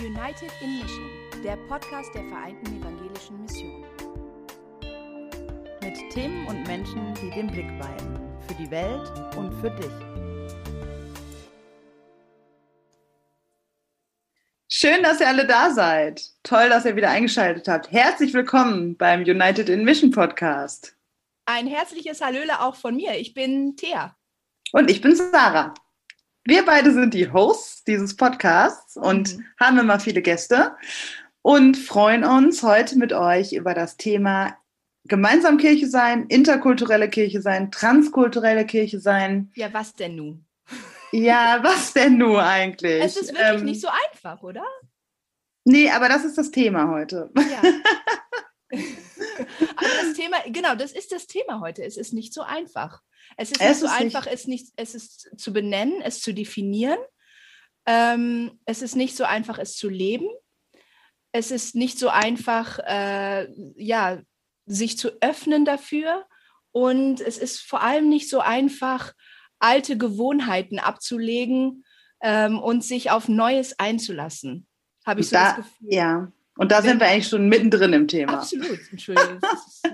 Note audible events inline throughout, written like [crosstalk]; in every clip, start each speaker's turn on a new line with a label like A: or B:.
A: United in Mission, der Podcast der Vereinten Evangelischen Mission.
B: Mit Themen und Menschen, die den Blick weiten. Für die Welt und für dich.
C: Schön, dass ihr alle da seid. Toll, dass ihr wieder eingeschaltet habt. Herzlich willkommen beim United in Mission Podcast.
A: Ein herzliches Hallöle auch von mir. Ich bin Thea.
C: Und ich bin Sarah. Wir beide sind die Hosts dieses Podcasts und mhm. haben immer viele Gäste und freuen uns heute mit euch über das Thema gemeinsam Kirche sein, interkulturelle Kirche sein, transkulturelle Kirche sein.
A: Ja, was denn nun?
C: Ja, was denn nun eigentlich?
A: Es ist wirklich ähm, nicht so einfach, oder?
C: Nee, aber das ist das Thema heute. Ja. [laughs]
A: aber das Thema, genau, das ist das Thema heute. Es ist nicht so einfach. Es ist es nicht so einfach, nicht. Es, nicht, es ist zu benennen, es zu definieren. Ähm, es ist nicht so einfach, es zu leben. Es ist nicht so einfach, äh, ja, sich zu öffnen dafür. Und es ist vor allem nicht so einfach, alte Gewohnheiten abzulegen ähm, und sich auf Neues einzulassen. Habe ich so da, das Gefühl.
C: Ja, und da sind wir eigentlich schon mittendrin im Thema.
A: Absolut. Entschuldigung.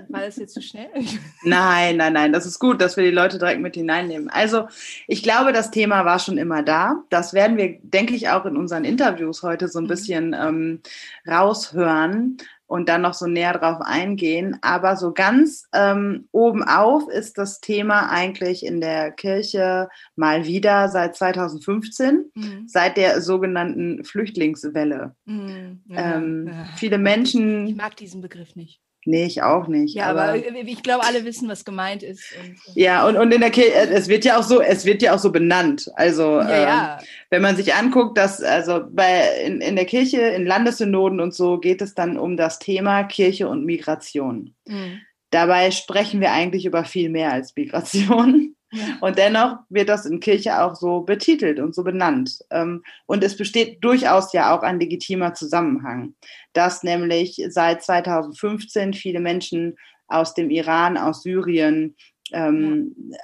A: war das jetzt zu schnell? [laughs]
C: Nein, nein, nein. Das ist gut, dass wir die Leute direkt mit hineinnehmen. Also, ich glaube, das Thema war schon immer da. Das werden wir, denke ich, auch in unseren Interviews heute so ein mhm. bisschen ähm, raushören und dann noch so näher drauf eingehen. Aber so ganz ähm, oben auf ist das Thema eigentlich in der Kirche mal wieder seit 2015, mhm. seit der sogenannten Flüchtlingswelle. Mhm. Ja, ähm, ja. Viele Menschen.
A: Ich mag diesen Begriff nicht.
C: Nee, ich auch nicht.
A: Ja, aber, aber ich glaube, alle wissen, was gemeint ist.
C: Und, ja, und, und in der Kirche, äh, es wird ja auch so, es wird ja auch so benannt. Also ja, ähm, ja. wenn man sich anguckt, dass also bei in, in der Kirche, in Landessynoden und so geht es dann um das Thema Kirche und Migration. Mhm. Dabei sprechen wir eigentlich über viel mehr als Migration. Und dennoch wird das in Kirche auch so betitelt und so benannt. Ähm, und es besteht durchaus ja auch ein legitimer Zusammenhang, dass nämlich seit 2015 viele Menschen aus dem Iran, aus Syrien, ähm, ja.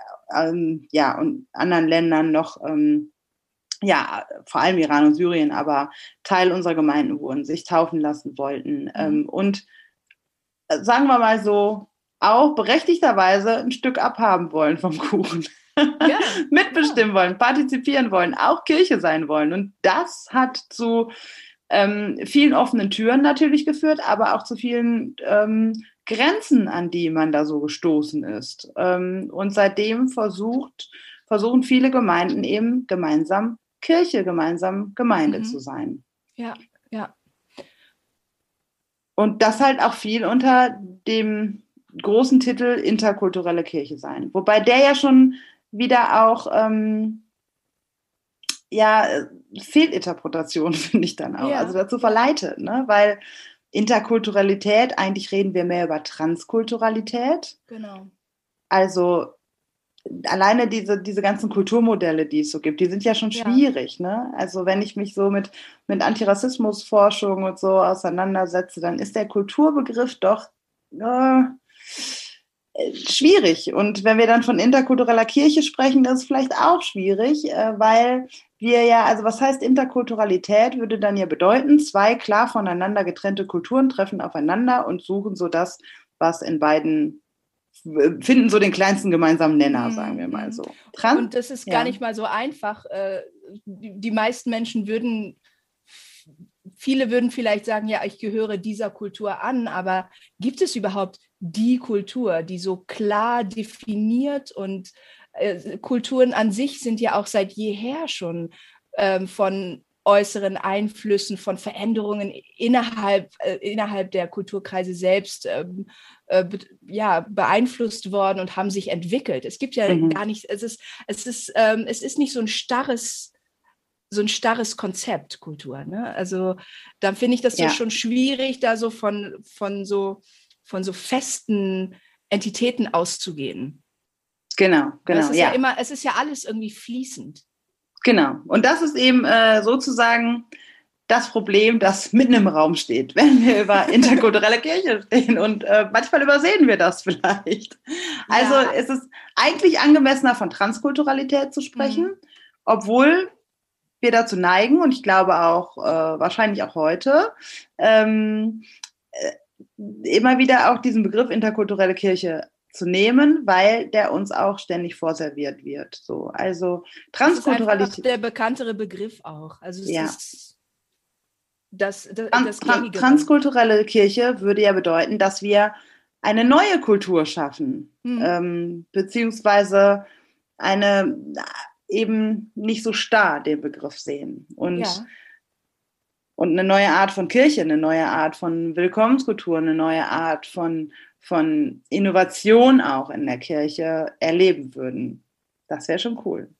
C: Ähm, ja, und anderen Ländern noch, ähm, ja, vor allem Iran und Syrien, aber Teil unserer Gemeinden wurden, sich taufen lassen wollten. Mhm. Ähm, und äh, sagen wir mal so, auch berechtigterweise ein Stück abhaben wollen vom Kuchen. Ja, [laughs] Mitbestimmen ja. wollen, partizipieren wollen, auch Kirche sein wollen. Und das hat zu ähm, vielen offenen Türen natürlich geführt, aber auch zu vielen ähm, Grenzen, an die man da so gestoßen ist. Ähm, und seitdem versucht, versuchen viele Gemeinden eben gemeinsam Kirche, gemeinsam Gemeinde mhm. zu sein.
A: Ja, ja.
C: Und das halt auch viel unter dem großen Titel interkulturelle Kirche sein. Wobei der ja schon wieder auch ähm, ja Fehlinterpretation [laughs] finde ich dann auch, ja. also dazu verleitet, ne? weil Interkulturalität, eigentlich reden wir mehr über Transkulturalität.
A: Genau.
C: Also alleine diese, diese ganzen Kulturmodelle, die es so gibt, die sind ja schon schwierig. Ja. Ne? Also wenn ich mich so mit, mit Antirassismusforschung und so auseinandersetze, dann ist der Kulturbegriff doch äh, schwierig. Und wenn wir dann von interkultureller Kirche sprechen, das ist vielleicht auch schwierig, äh, weil wir ja, also was heißt Interkulturalität, würde dann ja bedeuten, zwei klar voneinander getrennte Kulturen treffen aufeinander und suchen so das, was in beiden finden so den kleinsten gemeinsamen Nenner, mhm. sagen wir mal so.
A: Trans und das ist gar nicht mal so einfach. Äh, die meisten Menschen würden viele würden vielleicht sagen, ja, ich gehöre dieser Kultur an, aber gibt es überhaupt die Kultur, die so klar definiert und äh, Kulturen an sich sind ja auch seit jeher schon ähm, von äußeren Einflüssen, von Veränderungen innerhalb, äh, innerhalb der Kulturkreise selbst ähm, äh, be ja, beeinflusst worden und haben sich entwickelt. Es gibt ja mhm. gar nicht, es ist, es ist, ähm, es ist nicht so ein starres so ein starres Konzept Kultur. Ne? Also da finde ich das ja. so schon schwierig, da so von, von so von so festen Entitäten auszugehen.
C: Genau, genau. Es
A: ist ja. ja immer, es ist ja alles irgendwie fließend.
C: Genau. Und das ist eben äh, sozusagen das Problem, das mitten im Raum steht, [laughs] wenn wir über interkulturelle Kirche stehen. Und äh, manchmal übersehen wir das [laughs] vielleicht. Also ja. es ist eigentlich angemessener von Transkulturalität zu sprechen, mhm. obwohl wir dazu neigen, und ich glaube auch äh, wahrscheinlich auch heute, ähm, äh, immer wieder auch diesen Begriff interkulturelle Kirche zu nehmen, weil der uns auch ständig vorserviert wird. So, also
A: Transkulturalität. der bekanntere Begriff auch. Also es
C: ja. ist das, das, das Trans Transkulturelle Kirche würde ja bedeuten, dass wir eine neue Kultur schaffen, hm. ähm, beziehungsweise eine eben nicht so starr den Begriff sehen und ja. Und eine neue Art von Kirche, eine neue Art von Willkommenskultur, eine neue Art von von Innovation auch in der Kirche erleben würden. Das wäre schon cool.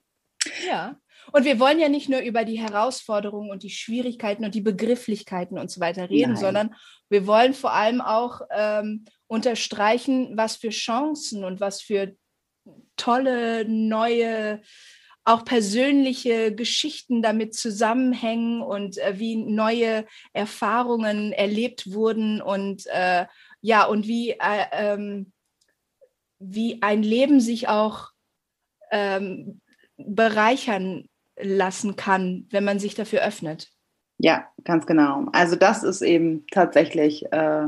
A: Ja. Und wir wollen ja nicht nur über die Herausforderungen und die Schwierigkeiten und die Begrifflichkeiten und so weiter reden, Nein. sondern wir wollen vor allem auch ähm, unterstreichen, was für Chancen und was für tolle neue auch persönliche Geschichten damit zusammenhängen und äh, wie neue Erfahrungen erlebt wurden und äh, ja, und wie, äh, ähm, wie ein Leben sich auch ähm, bereichern lassen kann, wenn man sich dafür öffnet.
C: Ja, ganz genau. Also das ist eben tatsächlich äh,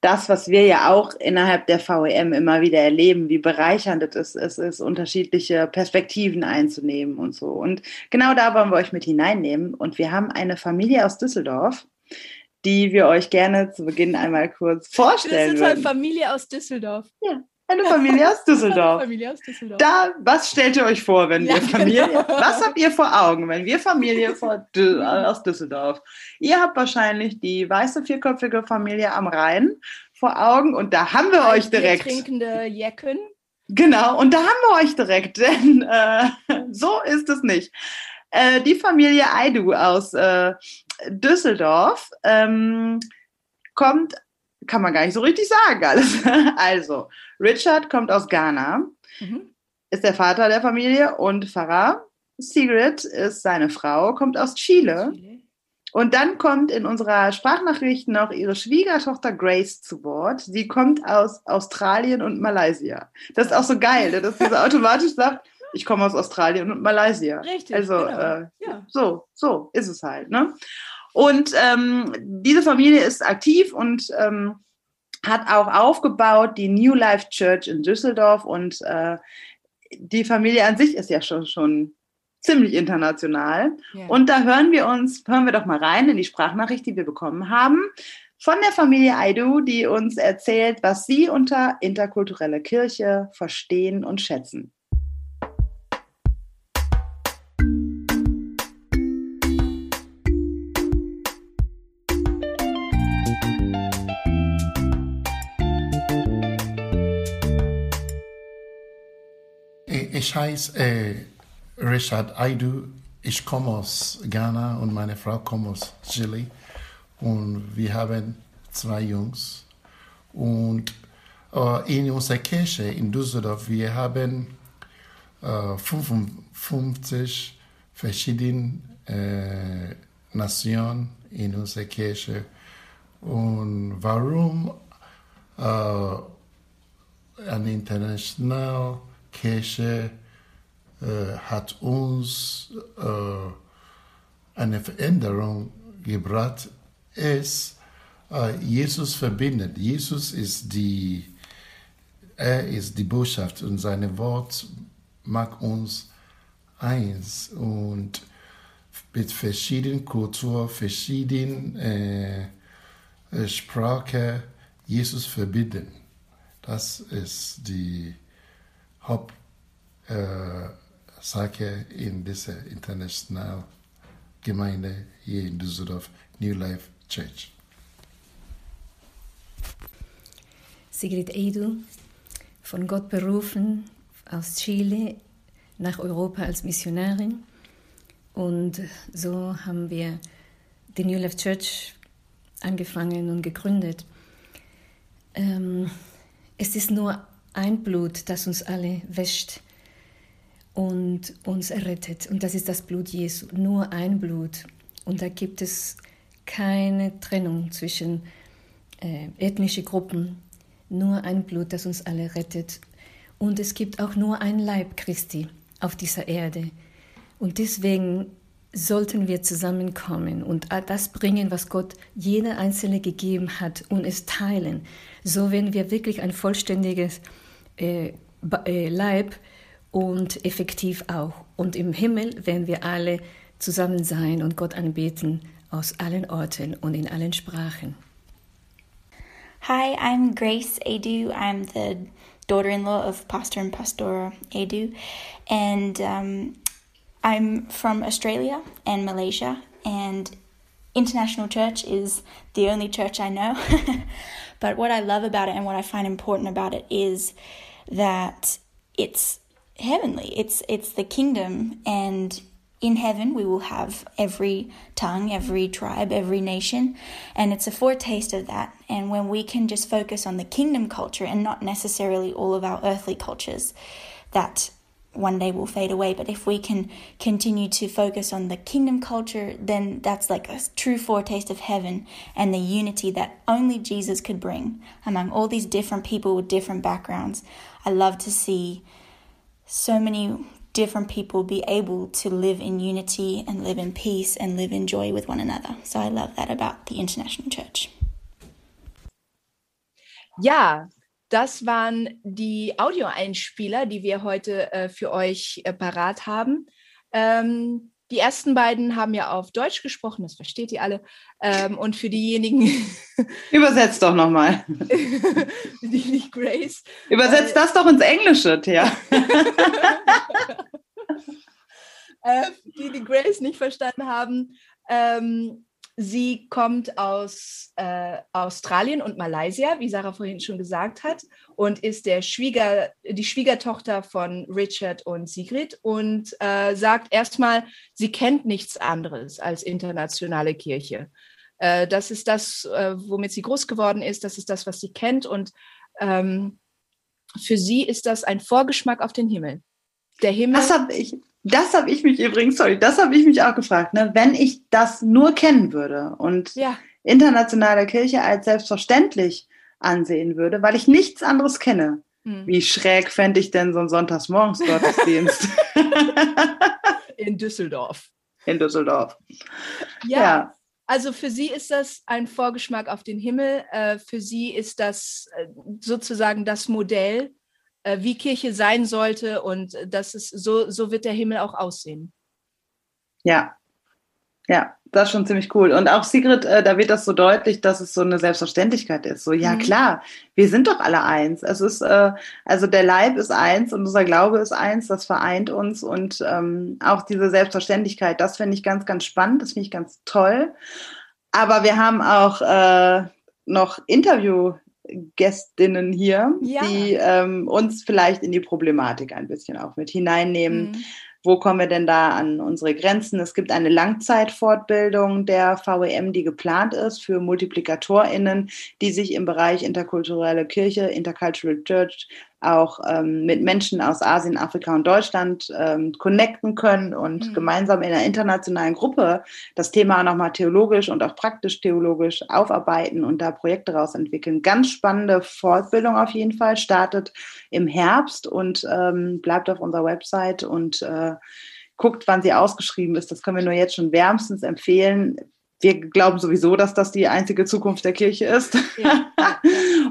C: das, was wir ja auch innerhalb der VEM immer wieder erleben, wie bereichernd es ist, es ist, unterschiedliche Perspektiven einzunehmen und so. Und genau da wollen wir euch mit hineinnehmen. Und wir haben eine Familie aus Düsseldorf, die wir euch gerne zu Beginn einmal kurz vorstellen. Das ist
A: eine Familie aus Düsseldorf.
C: Ja, eine Familie aus [laughs] Düsseldorf. Familie aus Düsseldorf. Da, was stellt ihr euch vor, wenn ja, wir Familie, genau. was habt ihr vor Augen, wenn wir Familie vor, aus Düsseldorf? Ihr habt wahrscheinlich die weiße vierköpfige Familie am Rhein vor Augen und da haben wir euch direkt.
A: Trinkende Jecken.
C: Genau, und da haben wir euch direkt, [laughs] denn äh, so ist es nicht. Äh, die Familie Aidu aus äh, Düsseldorf ähm, kommt, kann man gar nicht so richtig sagen alles. [laughs] Also, Richard kommt aus Ghana, mhm. ist der Vater der Familie und Farah. Sigrid ist seine Frau, kommt aus Chile. Chile. Und dann kommt in unserer Sprachnachricht noch ihre Schwiegertochter Grace zu Wort. Sie kommt aus Australien und Malaysia. Das ist auch so geil, ne, dass sie so [laughs] automatisch sagt, ich komme aus Australien und Malaysia.
A: Richtig.
C: Also genau. äh, ja. so, so ist es halt. Ne? Und ähm, diese Familie ist aktiv und ähm, hat auch aufgebaut die New Life Church in Düsseldorf und äh, die Familie an sich ist ja schon, schon ziemlich international. Ja. Und da hören wir uns, hören wir doch mal rein in die Sprachnachricht, die wir bekommen haben von der Familie Aidu, die uns erzählt, was sie unter interkulturelle Kirche verstehen und schätzen.
D: Ich heiße äh, Richard Aidu. Ich komme aus Ghana und meine Frau kommt aus Chile. Und wir haben zwei Jungs. Und äh, in unserer Kirche in Düsseldorf, wir haben äh, 55 verschiedene äh, Nationen in unserer Kirche. Und warum äh, ein international Kirche äh, hat uns äh, eine Veränderung gebracht, ist, äh, Jesus verbindet. Jesus ist die, er ist die Botschaft und sein Wort macht uns eins und mit verschiedenen Kulturen, verschiedenen äh, Sprachen Jesus verbinden. Das ist die Hauptsache äh, in dieser internationalen Gemeinde hier in Düsseldorf, New Life Church.
E: Sigrid Edu, von Gott berufen, aus Chile nach Europa als Missionarin. Und so haben wir die New Life Church angefangen und gegründet. Ähm, es ist nur ein Blut, das uns alle wäscht und uns errettet. Und das ist das Blut Jesu. Nur ein Blut. Und da gibt es keine Trennung zwischen äh, ethnischen Gruppen. Nur ein Blut, das uns alle rettet. Und es gibt auch nur ein Leib Christi auf dieser Erde. Und deswegen sollten wir zusammenkommen und das bringen, was Gott jeder Einzelne gegeben hat und es teilen. So werden wir wirklich ein vollständiges äh, äh, Leib und effektiv auch. Und im Himmel werden wir alle zusammen sein und Gott anbeten aus allen Orten und in allen Sprachen.
F: Hi, I'm Grace Adu. I'm the daughter in law of Pastor and Pastora Adu. And um, I'm from Australia and Malaysia. And International Church is the only church I know. [laughs] but what I love about it and what I find important about it is that it's heavenly. It's it's the kingdom and in heaven we will have every tongue, every tribe, every nation, and it's a foretaste of that. And when we can just focus on the kingdom culture and not necessarily all of our earthly cultures, that one day will fade away. But if we can continue to focus on the kingdom culture, then that's like a true foretaste of heaven and the unity that only Jesus could bring among all these different people with different backgrounds. I love to see so many different people be able to live in unity and live in peace and live in joy with one another. So I love that about the International Church.
A: Ja, das waren die Audioeinspieler, die wir heute äh, für euch äh, parat haben. Ähm, die ersten beiden haben ja auf Deutsch gesprochen, das versteht ihr alle. Ähm, und für diejenigen. [laughs]
C: Übersetzt doch nochmal. [laughs]
A: die nicht Grace.
C: Übersetzt äh, das doch ins Englische, Thea. [laughs]
A: äh, die die Grace nicht verstanden haben. Ähm, Sie kommt aus äh, Australien und Malaysia, wie Sarah vorhin schon gesagt hat, und ist der Schwieger, die Schwiegertochter von Richard und Sigrid und äh, sagt erstmal, sie kennt nichts anderes als internationale Kirche. Äh, das ist das, äh, womit sie groß geworden ist, das ist das, was sie kennt und ähm, für sie ist das ein Vorgeschmack auf den Himmel. Der Himmel.
C: Das habe ich, das habe ich mich übrigens, sorry, das habe ich mich auch gefragt, ne? wenn ich das nur kennen würde und ja. internationale Kirche als selbstverständlich ansehen würde, weil ich nichts anderes kenne. Hm. Wie schräg fände ich denn so einen Sonntagsmorgens-Gottesdienst? [laughs]
A: In Düsseldorf.
C: In Düsseldorf.
A: Ja. ja. Also für sie ist das ein Vorgeschmack auf den Himmel. Äh, für sie ist das äh, sozusagen das Modell äh, wie Kirche sein sollte und das ist so, so wird der Himmel auch aussehen.
C: Ja, ja, das ist schon ziemlich cool. Und auch Sigrid, äh, da wird das so deutlich, dass es so eine Selbstverständlichkeit ist. So, ja mhm. klar, wir sind doch alle eins. Es ist, äh, also der Leib ist eins und unser Glaube ist eins, das vereint uns. Und ähm, auch diese Selbstverständlichkeit, das finde ich ganz, ganz spannend, das finde ich ganz toll. Aber wir haben auch äh, noch Interview Gästinnen hier, ja. die ähm, uns vielleicht in die Problematik ein bisschen auch mit hineinnehmen. Mhm. Wo kommen wir denn da an unsere Grenzen? Es gibt eine Langzeitfortbildung der VEM, die geplant ist für MultiplikatorInnen, die sich im Bereich interkulturelle Kirche, Intercultural Church auch ähm, mit Menschen aus Asien, Afrika und Deutschland ähm, connecten können und mhm. gemeinsam in einer internationalen Gruppe das Thema nochmal theologisch und auch praktisch theologisch aufarbeiten und da Projekte raus entwickeln. Ganz spannende Fortbildung auf jeden Fall, startet im Herbst und ähm, bleibt auf unserer Website und äh, guckt, wann sie ausgeschrieben ist. Das können wir nur jetzt schon wärmstens empfehlen wir glauben sowieso, dass das die einzige Zukunft der Kirche ist. Ja, [laughs]
A: ja.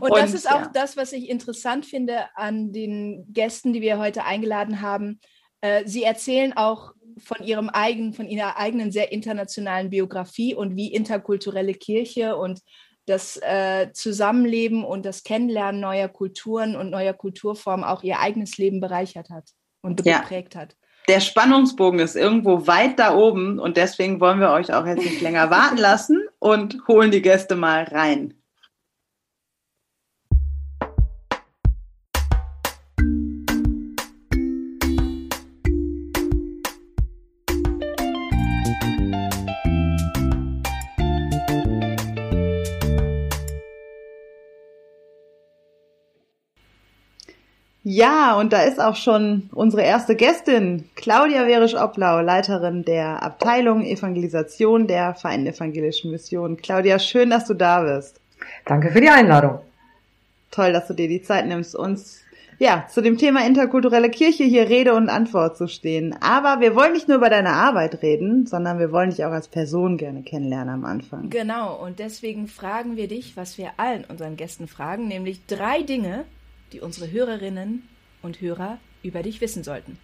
A: Und, Und, das ist auch ja. das, was ich interessant finde an den Gästen, die wir heute eingeladen haben. Äh, sie erzählen auch von ihrem eigenen, von ihrer eigenen sehr internationalen Biografie und wie interkulturelle Kirche und das äh, Zusammenleben und das Kennenlernen neuer Kulturen und neuer Kulturformen auch ihr eigenes Leben bereichert hat und geprägt hat
C: der Spannungsbogen ist irgendwo weit da oben und deswegen wollen wir euch auch jetzt nicht länger warten lassen und holen die Gäste mal rein. Ja, und da ist auch schon unsere erste Gästin, Claudia Werisch-Oblau, Leiterin der Abteilung Evangelisation der Vereinten Evangelischen Mission. Claudia, schön, dass du da bist.
G: Danke für die Einladung.
C: Toll, dass du dir die Zeit nimmst, uns ja, zu dem Thema interkulturelle Kirche hier Rede und Antwort zu stehen. Aber wir wollen nicht nur über deine Arbeit reden, sondern wir wollen dich auch als Person gerne kennenlernen am Anfang.
A: Genau, und deswegen fragen wir dich, was wir allen unseren Gästen fragen, nämlich drei Dinge, die unsere Hörerinnen und Hörer über dich wissen sollten.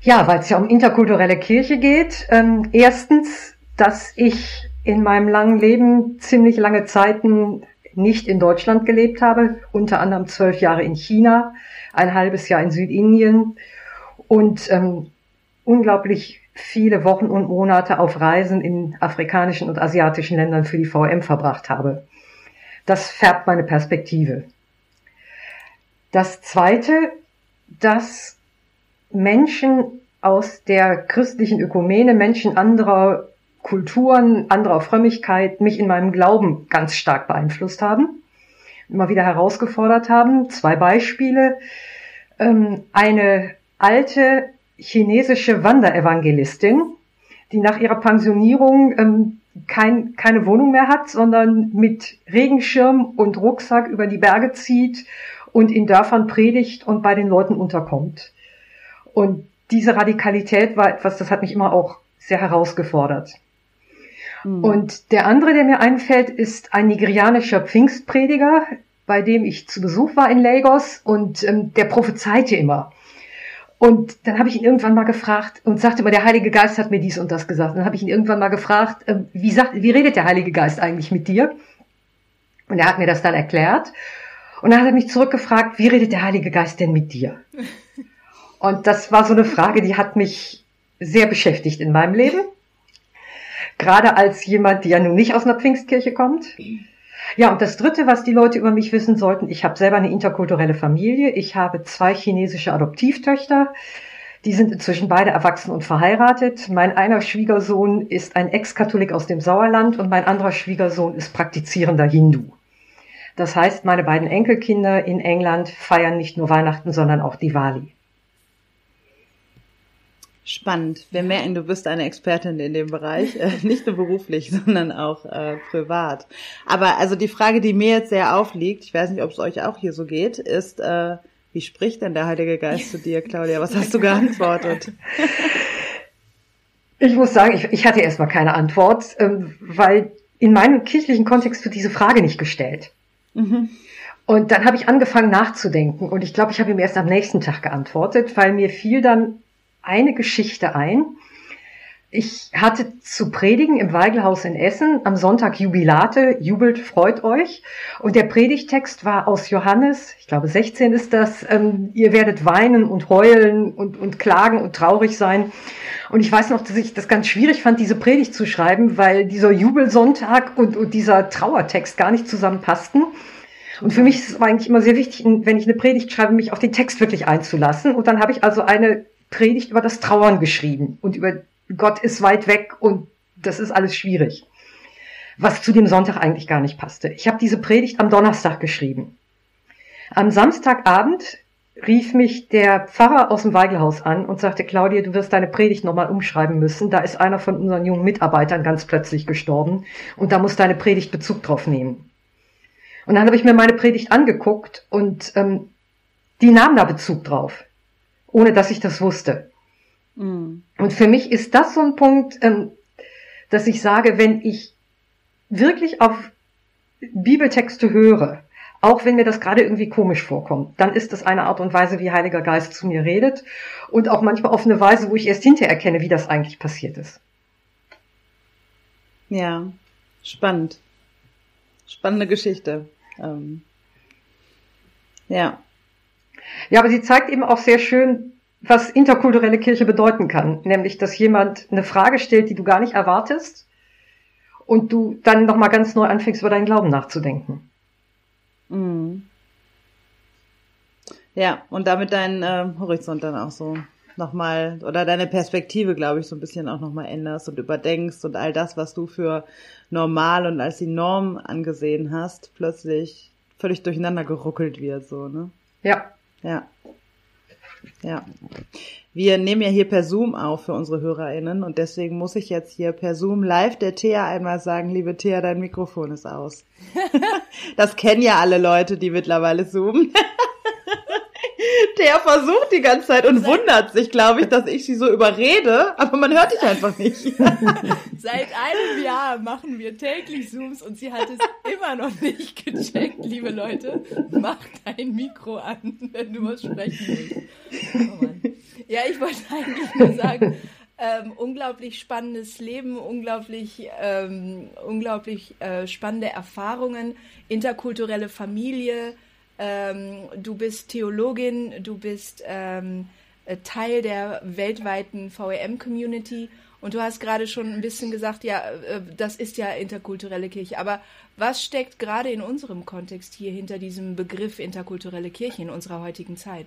G: Ja, weil es ja um interkulturelle Kirche geht. Ähm, erstens, dass ich in meinem langen Leben ziemlich lange Zeiten nicht in Deutschland gelebt habe, unter anderem zwölf Jahre in China, ein halbes Jahr in Südindien und ähm, unglaublich viele Wochen und Monate auf Reisen in afrikanischen und asiatischen Ländern für die VM verbracht habe. Das färbt meine Perspektive. Das Zweite, dass Menschen aus der christlichen Ökumene, Menschen anderer Kulturen, anderer Frömmigkeit mich in meinem Glauben ganz stark beeinflusst haben, immer wieder herausgefordert haben. Zwei Beispiele. Ähm, eine alte chinesische Wanderevangelistin, die nach ihrer Pensionierung ähm, kein, keine Wohnung mehr hat, sondern mit Regenschirm und Rucksack über die Berge zieht und in Dörfern predigt und bei den Leuten unterkommt. Und diese Radikalität war etwas, das hat mich immer auch sehr herausgefordert. Mhm. Und der andere, der mir einfällt, ist ein nigerianischer Pfingstprediger, bei dem ich zu Besuch war in Lagos und ähm, der prophezeite immer. Und dann habe ich ihn irgendwann mal gefragt und sagte immer, der Heilige Geist hat mir dies und das gesagt. Und dann habe ich ihn irgendwann mal gefragt, äh, wie, sagt, wie redet der Heilige Geist eigentlich mit dir? Und er hat mir das dann erklärt. Und dann hat er mich zurückgefragt, wie redet der Heilige Geist denn mit dir? Und das war so eine Frage, die hat mich sehr beschäftigt in meinem Leben. Gerade als jemand, die ja nun nicht aus einer Pfingstkirche kommt. Ja, und das Dritte, was die Leute über mich wissen sollten, ich habe selber eine interkulturelle Familie. Ich habe zwei chinesische Adoptivtöchter. Die sind inzwischen beide erwachsen und verheiratet. Mein einer Schwiegersohn ist ein Ex-Katholik aus dem Sauerland und mein anderer Schwiegersohn ist praktizierender Hindu. Das heißt, meine beiden Enkelkinder in England feiern nicht nur Weihnachten, sondern auch Diwali.
C: Spannend. Wir merken, du bist eine Expertin in dem Bereich, äh, [laughs] nicht nur beruflich, sondern auch äh, privat. Aber also die Frage, die mir jetzt sehr aufliegt, ich weiß nicht, ob es euch auch hier so geht, ist, äh, wie spricht denn der Heilige Geist zu dir, Claudia? Was hast du geantwortet?
G: Ich muss sagen, ich, ich hatte erstmal keine Antwort, ähm, weil in meinem kirchlichen Kontext wird diese Frage nicht gestellt. Mhm. Und dann habe ich angefangen nachzudenken und ich glaube, ich habe ihm erst am nächsten Tag geantwortet, weil mir fiel dann eine Geschichte ein. Ich hatte zu predigen im Weigelhaus in Essen am Sonntag Jubilate, jubelt, freut euch. Und der Predigtext war aus Johannes, ich glaube 16 ist das, ähm, ihr werdet weinen und heulen und, und klagen und traurig sein. Und ich weiß noch, dass ich das ganz schwierig fand, diese Predigt zu schreiben, weil dieser Jubelsonntag und, und dieser Trauertext gar nicht zusammenpassten. Und für mich ist es eigentlich immer sehr wichtig, wenn ich eine Predigt schreibe, mich auf den Text wirklich einzulassen. Und dann habe ich also eine Predigt über das Trauern geschrieben und über Gott ist weit weg und das ist alles schwierig. Was zu dem Sonntag eigentlich gar nicht passte. Ich habe diese Predigt am Donnerstag geschrieben. Am Samstagabend rief mich der Pfarrer aus dem Weigelhaus an und sagte, Claudia, du wirst deine Predigt nochmal umschreiben müssen. Da ist einer von unseren jungen Mitarbeitern ganz plötzlich gestorben und da muss deine Predigt Bezug drauf nehmen. Und dann habe ich mir meine Predigt angeguckt und ähm, die nahm da Bezug drauf ohne dass ich das wusste. Mhm. Und für mich ist das so ein Punkt, ähm, dass ich sage, wenn ich wirklich auf Bibeltexte höre, auch wenn mir das gerade irgendwie komisch vorkommt, dann ist das eine Art und Weise, wie Heiliger Geist zu mir redet und auch manchmal auf eine Weise, wo ich erst hinterher erkenne, wie das eigentlich passiert ist.
C: Ja, spannend. Spannende Geschichte. Ähm, ja.
G: Ja, aber sie zeigt eben auch sehr schön, was interkulturelle Kirche bedeuten kann. Nämlich, dass jemand eine Frage stellt, die du gar nicht erwartest und du dann nochmal ganz neu anfängst, über deinen Glauben nachzudenken. Mhm.
C: Ja, und damit deinen äh, Horizont dann auch so nochmal oder deine Perspektive, glaube ich, so ein bisschen auch nochmal änderst und überdenkst und all das, was du für normal und als die Norm angesehen hast, plötzlich völlig durcheinander geruckelt wird, so, ne?
G: Ja.
C: Ja. Ja. Wir nehmen ja hier per Zoom auf für unsere HörerInnen und deswegen muss ich jetzt hier per Zoom live der Thea einmal sagen, liebe Thea, dein Mikrofon ist aus. [laughs] das kennen ja alle Leute, die mittlerweile zoomen. Der versucht die ganze Zeit und wundert sich, glaube ich, dass ich sie so überrede, aber man hört dich einfach nicht. [laughs]
A: Seit einem Jahr machen wir täglich Zooms und sie hat es immer noch nicht gecheckt, liebe Leute. Mach dein Mikro an, wenn du was sprechen willst. Oh ja, ich wollte eigentlich nur sagen, ähm, unglaublich spannendes Leben, unglaublich, ähm, unglaublich äh, spannende Erfahrungen, interkulturelle Familie. Ähm, du bist Theologin, du bist ähm, äh, Teil der weltweiten VEM-Community und du hast gerade schon ein bisschen gesagt, ja, äh, das ist ja interkulturelle Kirche. Aber was steckt gerade in unserem Kontext hier hinter diesem Begriff interkulturelle Kirche in unserer heutigen Zeit?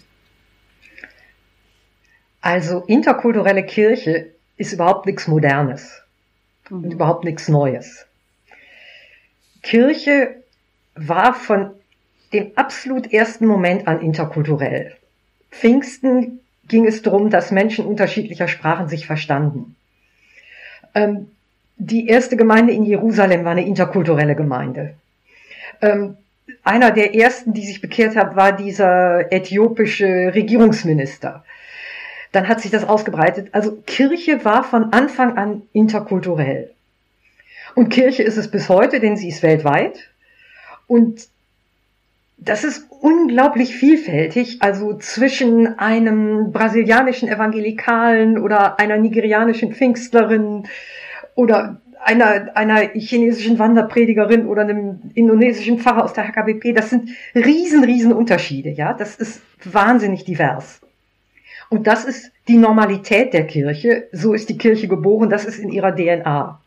G: Also interkulturelle Kirche ist überhaupt nichts Modernes mhm. und überhaupt nichts Neues. Kirche war von dem absolut ersten Moment an interkulturell. Pfingsten ging es darum, dass Menschen unterschiedlicher Sprachen sich verstanden. Ähm, die erste Gemeinde in Jerusalem war eine interkulturelle Gemeinde. Ähm, einer der ersten, die sich bekehrt hat, war dieser äthiopische Regierungsminister dann hat sich das ausgebreitet. Also Kirche war von Anfang an interkulturell. Und Kirche ist es bis heute, denn sie ist weltweit. Und das ist unglaublich vielfältig, also zwischen einem brasilianischen Evangelikalen oder einer nigerianischen Pfingstlerin oder einer, einer chinesischen Wanderpredigerin oder einem indonesischen Pfarrer aus der HKBP. Das sind riesen, riesen Unterschiede, ja. Das ist wahnsinnig divers. Und das ist die Normalität der Kirche. So ist die Kirche geboren. Das ist in ihrer DNA.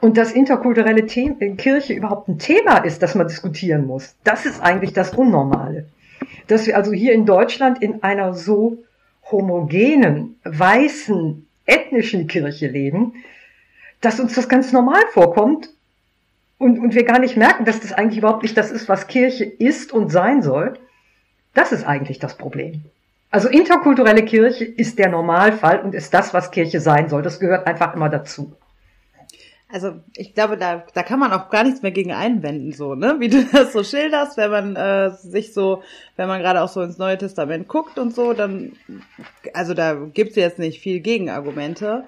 G: Und dass interkulturelle The Kirche überhaupt ein Thema ist, das man diskutieren muss, das ist eigentlich das Unnormale. Dass wir also hier in Deutschland in einer so homogenen, weißen, ethnischen Kirche leben, dass uns das ganz normal vorkommt und, und wir gar nicht merken, dass das eigentlich überhaupt nicht das ist, was Kirche ist und sein soll. Das ist eigentlich das Problem. Also interkulturelle Kirche ist der Normalfall und ist das, was Kirche sein soll. Das gehört einfach immer dazu.
C: Also ich glaube, da, da kann man auch gar nichts mehr gegen einwenden, so, ne? Wie du [laughs] das so schilderst, wenn man äh, sich so, wenn man gerade auch so ins Neue Testament guckt und so, dann, also da gibt's jetzt nicht viel Gegenargumente.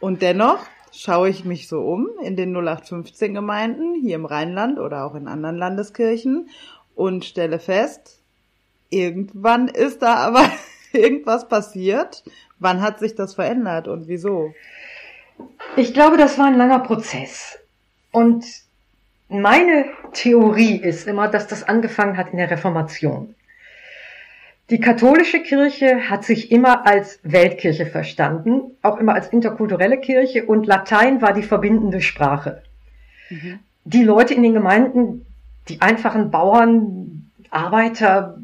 C: Und dennoch schaue ich mich so um in den 0815 Gemeinden, hier im Rheinland oder auch in anderen Landeskirchen und stelle fest, irgendwann ist da aber [laughs] irgendwas passiert. Wann hat sich das verändert und wieso?
G: Ich glaube, das war ein langer Prozess. Und meine Theorie ist immer, dass das angefangen hat in der Reformation. Die katholische Kirche hat sich immer als Weltkirche verstanden, auch immer als interkulturelle Kirche und Latein war die verbindende Sprache. Mhm. Die Leute in den Gemeinden, die einfachen Bauern, Arbeiter,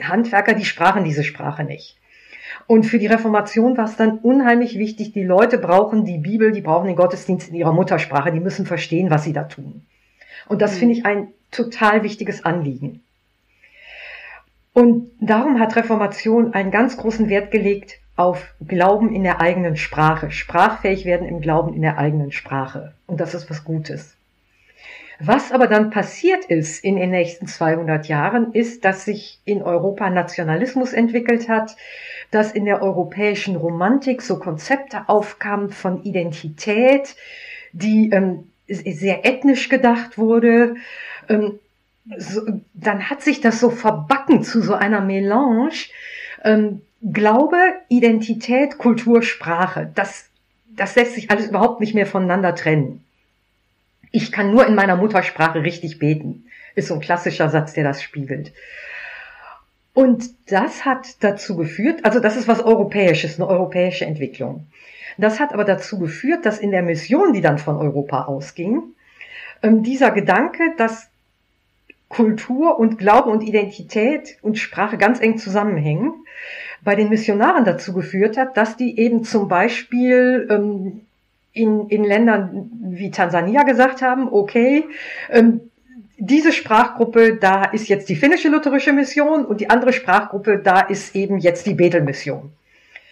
G: Handwerker, die sprachen diese Sprache nicht. Und für die Reformation war es dann unheimlich wichtig, die Leute brauchen die Bibel, die brauchen den Gottesdienst in ihrer Muttersprache, die müssen verstehen, was sie da tun. Und das mhm. finde ich ein total wichtiges Anliegen. Und darum hat Reformation einen ganz großen Wert gelegt auf Glauben in der eigenen Sprache, sprachfähig werden im Glauben in der eigenen Sprache. Und das ist was Gutes. Was aber dann passiert ist in den nächsten 200 Jahren, ist, dass sich in Europa Nationalismus entwickelt hat, dass in der europäischen Romantik so Konzepte aufkamen von Identität, die ähm, sehr ethnisch gedacht wurde. Ähm, so, dann hat sich das so verbacken zu so einer Melange. Ähm, Glaube, Identität, Kultur, Sprache. Das, das lässt sich alles überhaupt nicht mehr voneinander trennen. Ich kann nur in meiner Muttersprache richtig beten. Ist so ein klassischer Satz, der das spiegelt. Und das hat dazu geführt, also das ist was Europäisches, eine europäische Entwicklung. Das hat aber dazu geführt, dass in der Mission, die dann von Europa ausging, ähm, dieser Gedanke, dass Kultur und Glaube und Identität und Sprache ganz eng zusammenhängen, bei den Missionaren dazu geführt hat, dass die eben zum Beispiel ähm, in, in Ländern wie Tansania gesagt haben, okay, ähm, diese Sprachgruppe, da ist jetzt die finnische lutherische Mission und die andere Sprachgruppe, da ist eben jetzt die Bethel-Mission.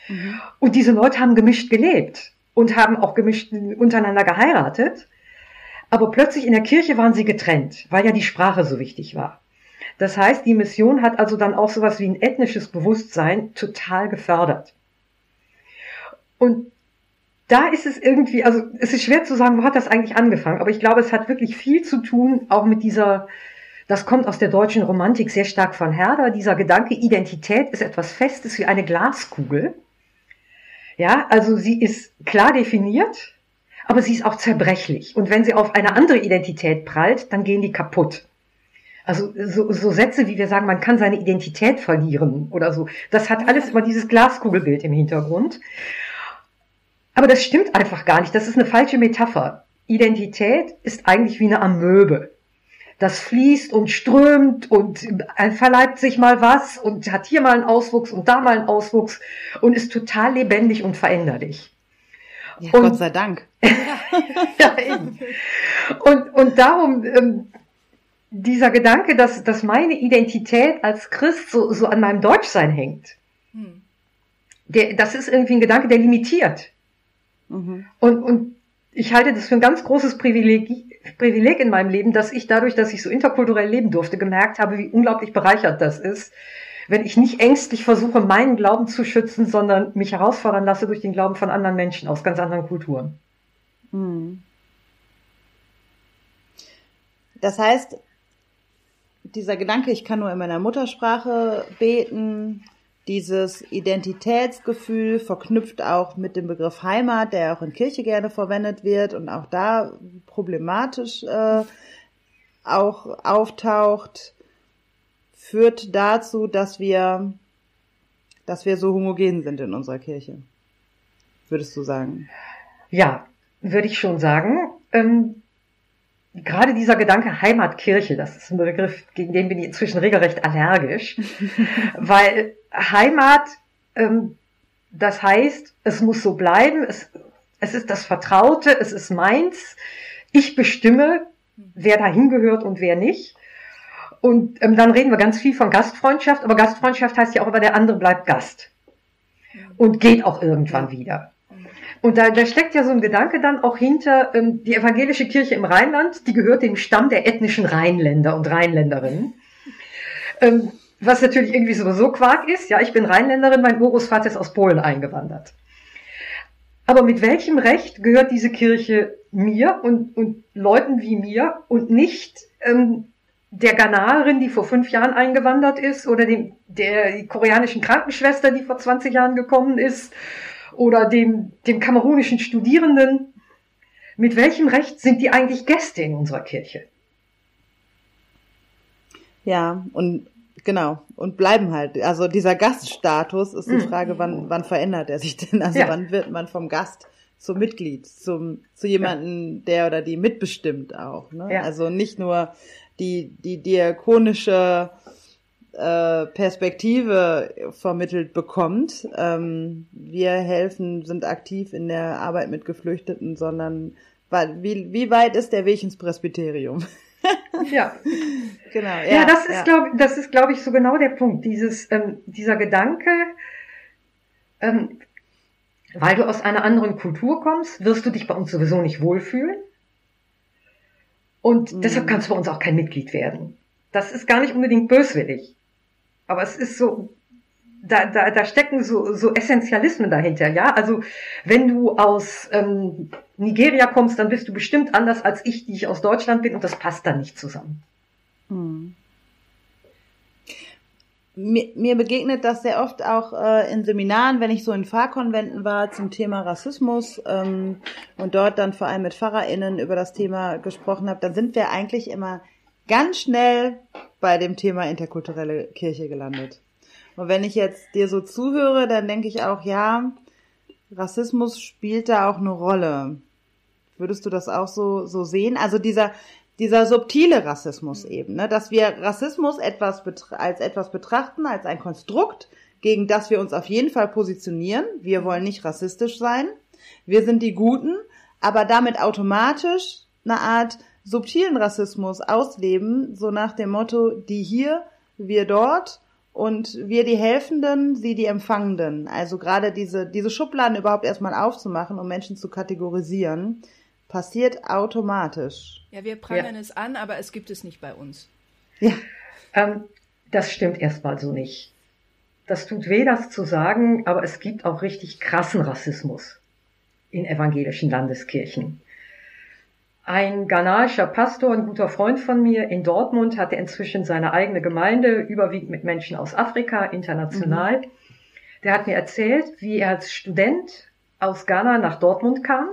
G: Mhm. Und diese Leute haben gemischt gelebt und haben auch gemischt untereinander geheiratet. Aber plötzlich in der Kirche waren sie getrennt, weil ja die Sprache so wichtig war. Das heißt, die Mission hat also dann auch sowas wie ein ethnisches Bewusstsein total gefördert. Und da ist es irgendwie, also es ist schwer zu sagen, wo hat das eigentlich angefangen, aber ich glaube, es hat wirklich viel zu tun, auch mit dieser, das kommt aus der deutschen Romantik sehr stark von Herder, dieser Gedanke, Identität ist etwas Festes wie eine Glaskugel. Ja, also sie ist klar definiert, aber sie ist auch zerbrechlich. Und wenn sie auf eine andere Identität prallt, dann gehen die kaputt. Also so, so Sätze, wie wir sagen, man kann seine Identität verlieren oder so. Das hat alles immer dieses Glaskugelbild im Hintergrund. Aber das stimmt einfach gar nicht. Das ist eine falsche Metapher. Identität ist eigentlich wie eine Amöbe. Das fließt und strömt und verleibt sich mal was und hat hier mal einen Auswuchs und da mal einen Auswuchs und ist total lebendig und veränderlich.
C: Ja, und, Gott sei Dank. [laughs]
G: ja, eben. Und, und darum, ähm, dieser Gedanke, dass, dass meine Identität als Christ so, so an meinem Deutschsein hängt, hm. der, das ist irgendwie ein Gedanke, der limitiert. Mhm. Und, und ich halte das für ein ganz großes Privileg, Privileg in meinem Leben, dass ich dadurch, dass ich so interkulturell leben durfte, gemerkt habe, wie unglaublich bereichert das ist, wenn ich nicht ängstlich versuche, meinen Glauben zu schützen, sondern mich herausfordern lasse durch den Glauben von anderen Menschen aus ganz anderen Kulturen. Mhm.
C: Das heißt, dieser Gedanke, ich kann nur in meiner Muttersprache beten, dieses Identitätsgefühl verknüpft auch mit dem Begriff Heimat, der auch in Kirche gerne verwendet wird und auch da problematisch äh, auch auftaucht, führt dazu, dass wir, dass wir so homogen sind in unserer Kirche. Würdest du sagen?
G: Ja, würde ich schon sagen. Ähm, gerade dieser Gedanke Heimatkirche, das ist ein Begriff, gegen den bin ich inzwischen regelrecht allergisch, [laughs] weil Heimat, ähm, das heißt, es muss so bleiben, es, es ist das Vertraute, es ist meins, ich bestimme, wer dahin gehört und wer nicht. Und ähm, dann reden wir ganz viel von Gastfreundschaft, aber Gastfreundschaft heißt ja auch immer, der andere bleibt Gast und geht auch irgendwann wieder. Und da, da steckt ja so ein Gedanke dann auch hinter, ähm, die evangelische Kirche im Rheinland, die gehört dem Stamm der ethnischen Rheinländer und Rheinländerinnen. Ähm, was natürlich irgendwie sowieso Quark ist. Ja, ich bin Rheinländerin, mein Urgroßvater ist aus Polen eingewandert. Aber mit welchem Recht gehört diese Kirche mir und, und Leuten wie mir und nicht ähm, der Ghanaerin, die vor fünf Jahren eingewandert ist, oder dem, der koreanischen Krankenschwester, die vor 20 Jahren gekommen ist, oder dem, dem kamerunischen Studierenden. Mit welchem Recht sind die eigentlich Gäste in unserer Kirche?
C: Ja, und genau, und bleiben halt. Also dieser Gaststatus ist die mhm. Frage, wann, wann verändert er sich denn? Also ja. wann wird man vom Gast zum Mitglied, zum, zu jemanden, ja. der oder die mitbestimmt auch. Ne? Ja. Also nicht nur die, die diakonische äh, Perspektive vermittelt bekommt. Ähm, wir helfen, sind aktiv in der Arbeit mit Geflüchteten, sondern wie, wie weit ist der Weg ins Presbyterium? [laughs]
G: ja. Genau. Ja, ja das ist, ja. glaube das ist, glaube ich, so genau der Punkt. Dieses, ähm, dieser Gedanke, ähm, weil du aus einer anderen Kultur kommst, wirst du dich bei uns sowieso nicht wohlfühlen. Und mhm. deshalb kannst du bei uns auch kein Mitglied werden. Das ist gar nicht unbedingt böswillig. Aber es ist so, da, da, da stecken so, so Essentialismen dahinter, ja. Also wenn du aus ähm, Nigeria kommst, dann bist du bestimmt anders als ich, die ich aus Deutschland bin, und das passt dann nicht zusammen. Hm.
C: Mir, mir begegnet das sehr oft auch äh, in Seminaren, wenn ich so in Fahrkonventen war zum Thema Rassismus ähm, und dort dann vor allem mit PfarrerInnen über das Thema gesprochen habe, dann sind wir eigentlich immer ganz schnell bei dem Thema interkulturelle Kirche gelandet. Und wenn ich jetzt dir so zuhöre, dann denke ich auch, ja, Rassismus spielt da auch eine Rolle. Würdest du das auch so, so sehen? Also dieser, dieser subtile Rassismus eben, ne? dass wir Rassismus etwas als etwas betrachten, als ein Konstrukt, gegen das wir uns auf jeden Fall positionieren. Wir wollen nicht rassistisch sein. Wir sind die Guten, aber damit automatisch eine Art subtilen Rassismus ausleben, so nach dem Motto, die hier, wir dort und wir die Helfenden, sie die Empfangenden. Also gerade diese, diese Schubladen überhaupt erstmal aufzumachen, um Menschen zu kategorisieren, passiert automatisch.
A: Ja, wir prangern ja. es an, aber es gibt es nicht bei uns.
G: Ja. Ähm, das stimmt erstmal so nicht. Das tut weh, das zu sagen, aber es gibt auch richtig krassen Rassismus in evangelischen Landeskirchen. Ein ghanaischer Pastor, ein guter Freund von mir in Dortmund, hatte inzwischen seine eigene Gemeinde, überwiegend mit Menschen aus Afrika, international. Mhm. Der hat mir erzählt, wie er als Student aus Ghana nach Dortmund kam.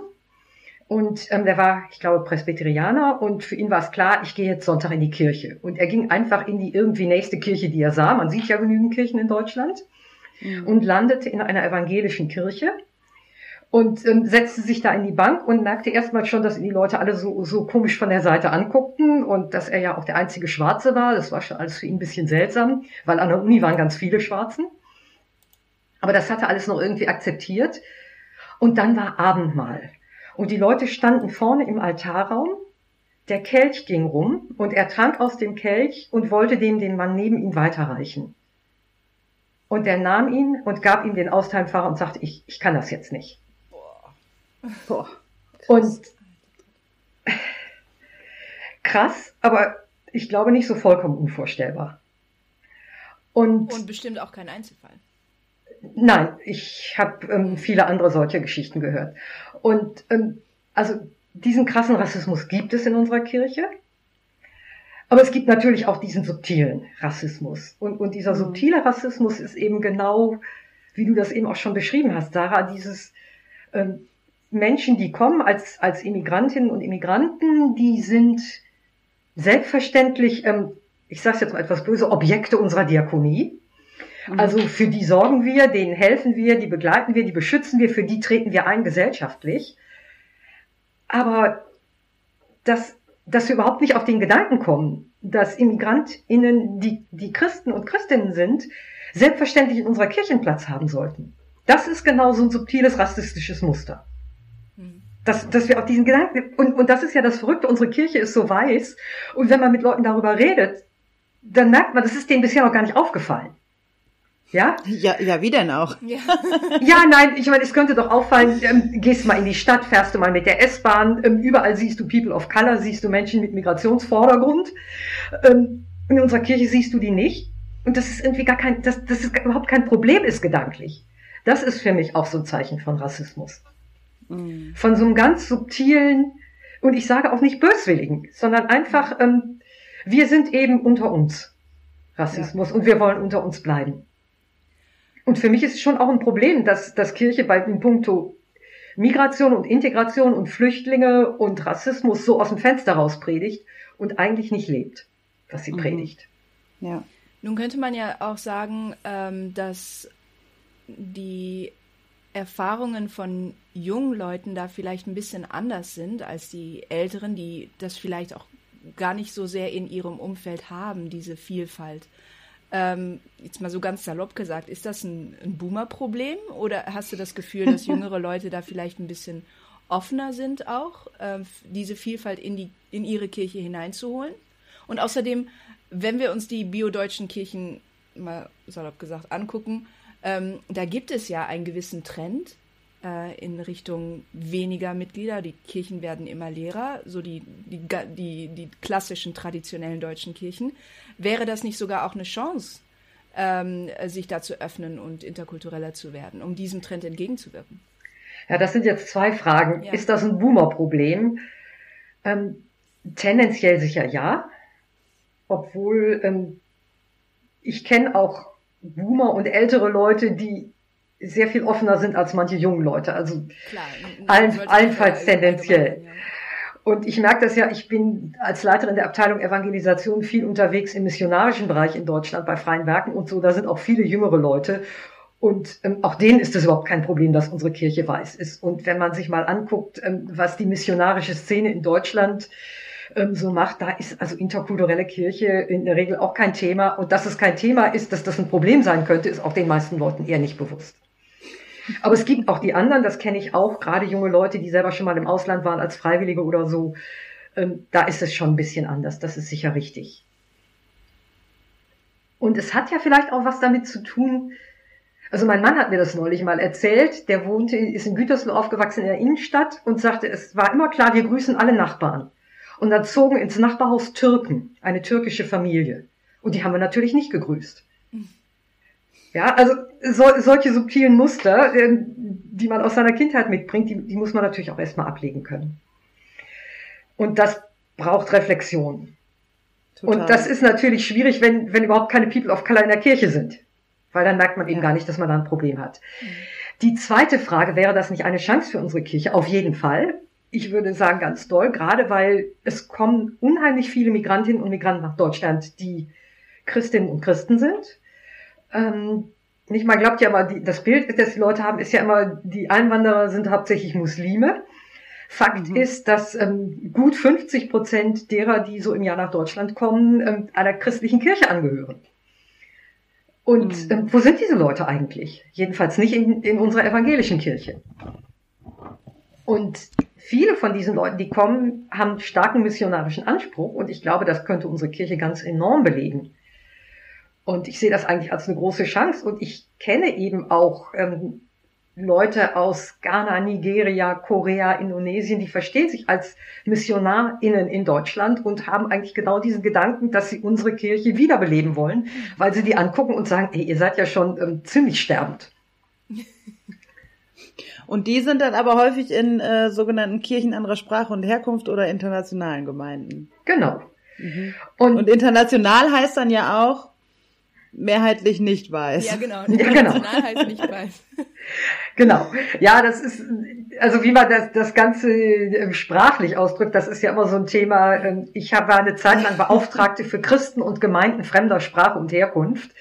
G: Und ähm, der war, ich glaube, Presbyterianer und für ihn war es klar, ich gehe jetzt Sonntag in die Kirche. Und er ging einfach in die irgendwie nächste Kirche, die er sah. Man sieht ja genügend Kirchen in Deutschland. Mhm. Und landete in einer evangelischen Kirche und ähm, setzte sich da in die Bank und merkte erstmal schon, dass die Leute alle so, so komisch von der Seite anguckten und dass er ja auch der einzige Schwarze war. Das war schon alles für ihn ein bisschen seltsam, weil an der Uni waren ganz viele Schwarzen. Aber das hatte alles noch irgendwie akzeptiert. Und dann war Abendmahl. Und die Leute standen vorne im Altarraum. Der Kelch ging rum und er trank aus dem Kelch und wollte dem den Mann neben ihm weiterreichen. Und er nahm ihn und gab ihm den Austeilenfahrer und sagte, ich, ich kann das jetzt nicht. Boah. Und krass, aber ich glaube nicht so vollkommen unvorstellbar.
A: Und, und bestimmt auch kein Einzelfall.
G: Nein, ich habe ähm, viele andere solche Geschichten gehört. Und ähm, also diesen krassen Rassismus gibt es in unserer Kirche. Aber es gibt natürlich auch diesen subtilen Rassismus. Und, und dieser mhm. subtile Rassismus ist eben genau, wie du das eben auch schon beschrieben hast, Sarah, dieses ähm, Menschen, die kommen als, als Immigrantinnen und Immigranten, die sind selbstverständlich, ähm, ich sage jetzt mal etwas böse, Objekte unserer Diakonie. Mhm. Also für die sorgen wir, denen helfen wir, die begleiten wir, die beschützen wir, für die treten wir ein gesellschaftlich. Aber dass, dass wir überhaupt nicht auf den Gedanken kommen, dass ImmigrantInnen, die, die Christen und Christinnen sind, selbstverständlich in unserer Kirchenplatz haben sollten. Das ist genau so ein subtiles rassistisches Muster. Dass, dass wir auf diesen Gedanken, und, und das ist ja das Verrückte, unsere Kirche ist so weiß, und wenn man mit Leuten darüber redet, dann merkt man, das ist denen bisher noch gar nicht aufgefallen. Ja?
C: Ja, ja, wie denn auch?
G: Ja, [laughs] ja nein, ich meine, es könnte doch auffallen, ähm, gehst mal in die Stadt, fährst du mal mit der S-Bahn, ähm, überall siehst du People of Color, siehst du Menschen mit Migrationsvordergrund. Ähm, in unserer Kirche siehst du die nicht. Und das ist irgendwie gar kein, das, das ist überhaupt kein Problem ist gedanklich. Das ist für mich auch so ein Zeichen von Rassismus. Mhm. Von so einem ganz subtilen, und ich sage auch nicht böswilligen, sondern einfach, ähm, wir sind eben unter uns. Rassismus ja. und wir wollen unter uns bleiben. Und für mich ist es schon auch ein Problem, dass, dass Kirche bei dem Punkto Migration und Integration und Flüchtlinge und Rassismus so aus dem Fenster raus predigt und eigentlich nicht lebt, was sie mhm. predigt.
A: Ja. Nun könnte man ja auch sagen, ähm, dass die Erfahrungen von jungen Leuten da vielleicht ein bisschen anders sind als die Älteren, die das vielleicht auch gar nicht so sehr in ihrem Umfeld haben, diese Vielfalt. Ähm, jetzt mal so ganz salopp gesagt, ist das ein, ein Boomer-Problem oder hast du das Gefühl, dass [laughs] jüngere Leute da vielleicht ein bisschen offener sind auch, äh, diese Vielfalt in, die, in ihre Kirche hineinzuholen? Und außerdem, wenn wir uns die biodeutschen Kirchen mal salopp gesagt angucken, ähm, da gibt es ja einen gewissen Trend äh, in Richtung weniger Mitglieder. Die Kirchen werden immer leerer, so die, die, die, die klassischen traditionellen deutschen Kirchen. Wäre das nicht sogar auch eine Chance, ähm, sich da zu öffnen und interkultureller zu werden, um diesem Trend entgegenzuwirken?
G: Ja, das sind jetzt zwei Fragen. Ja. Ist das ein Boomer-Problem? Ähm, tendenziell sicher ja, obwohl ähm, ich kenne auch Boomer und ältere Leute, die sehr viel offener sind als manche jungen Leute. Also Klar, allen, allenfalls tendenziell. Ja. Und ich merke das ja, ich bin als Leiterin der Abteilung Evangelisation viel unterwegs im missionarischen Bereich in Deutschland bei freien Werken und so. Da sind auch viele jüngere Leute. Und ähm, auch denen ist es überhaupt kein Problem, dass unsere Kirche weiß ist. Und wenn man sich mal anguckt, ähm, was die missionarische Szene in Deutschland ähm, so macht, da ist also interkulturelle Kirche in der Regel auch kein Thema. Und dass es kein Thema ist, dass das ein Problem sein könnte, ist auch den meisten Leuten eher nicht bewusst. Aber es gibt auch die anderen, das kenne ich auch, gerade junge Leute, die selber schon mal im Ausland waren als Freiwillige oder so. Ähm, da ist es schon ein bisschen anders, das ist sicher richtig. Und es hat ja vielleicht auch was damit zu tun, also mein Mann hat mir das neulich mal erzählt, der wohnte, ist in Gütersloh aufgewachsen in der Innenstadt und sagte, es war immer klar, wir grüßen alle Nachbarn. Und dann zogen ins Nachbarhaus Türken, eine türkische Familie. Und die haben wir natürlich nicht gegrüßt. Ja, also so, solche subtilen Muster, äh, die man aus seiner Kindheit mitbringt, die, die muss man natürlich auch erstmal ablegen können. Und das braucht Reflexion. Total. Und das ist natürlich schwierig, wenn, wenn überhaupt keine People of Color in der Kirche sind. Weil dann merkt man eben gar nicht, dass man da ein Problem hat. Mhm. Die zweite Frage, wäre das nicht eine Chance für unsere Kirche? Auf jeden Fall. Ich würde sagen ganz doll, gerade weil es kommen unheimlich viele Migrantinnen und Migranten nach Deutschland, die Christinnen und Christen sind. Ähm, nicht mal glaubt ja aber, die, das Bild, das die Leute haben, ist ja immer, die Einwanderer sind hauptsächlich Muslime. Fakt mhm. ist, dass ähm, gut 50 Prozent derer, die so im Jahr nach Deutschland kommen, ähm, einer christlichen Kirche angehören. Und mhm. ähm, wo sind diese Leute eigentlich? Jedenfalls nicht in, in unserer evangelischen Kirche. Und viele von diesen Leuten, die kommen, haben starken missionarischen Anspruch und ich glaube, das könnte unsere Kirche ganz enorm belegen. Und ich sehe das eigentlich als eine große Chance und ich kenne eben auch ähm, Leute aus Ghana, Nigeria, Korea, Indonesien, die verstehen sich als MissionarInnen in Deutschland und haben eigentlich genau diesen Gedanken, dass sie unsere Kirche wiederbeleben wollen, weil sie die angucken und sagen, ey, ihr seid ja schon ähm, ziemlich sterbend. [laughs]
C: Und die sind dann aber häufig in äh, sogenannten Kirchen anderer Sprache und Herkunft oder internationalen Gemeinden.
G: Genau.
C: Mhm. Und, und international heißt dann ja auch, mehrheitlich nicht weiß.
A: Ja, genau. Ja, genau. heißt nicht weiß. [laughs]
G: Genau. Ja, das ist, also wie man das, das Ganze ähm, sprachlich ausdrückt, das ist ja immer so ein Thema. Ähm, ich habe eine Zeit lang Beauftragte für Christen und Gemeinden fremder Sprache und Herkunft.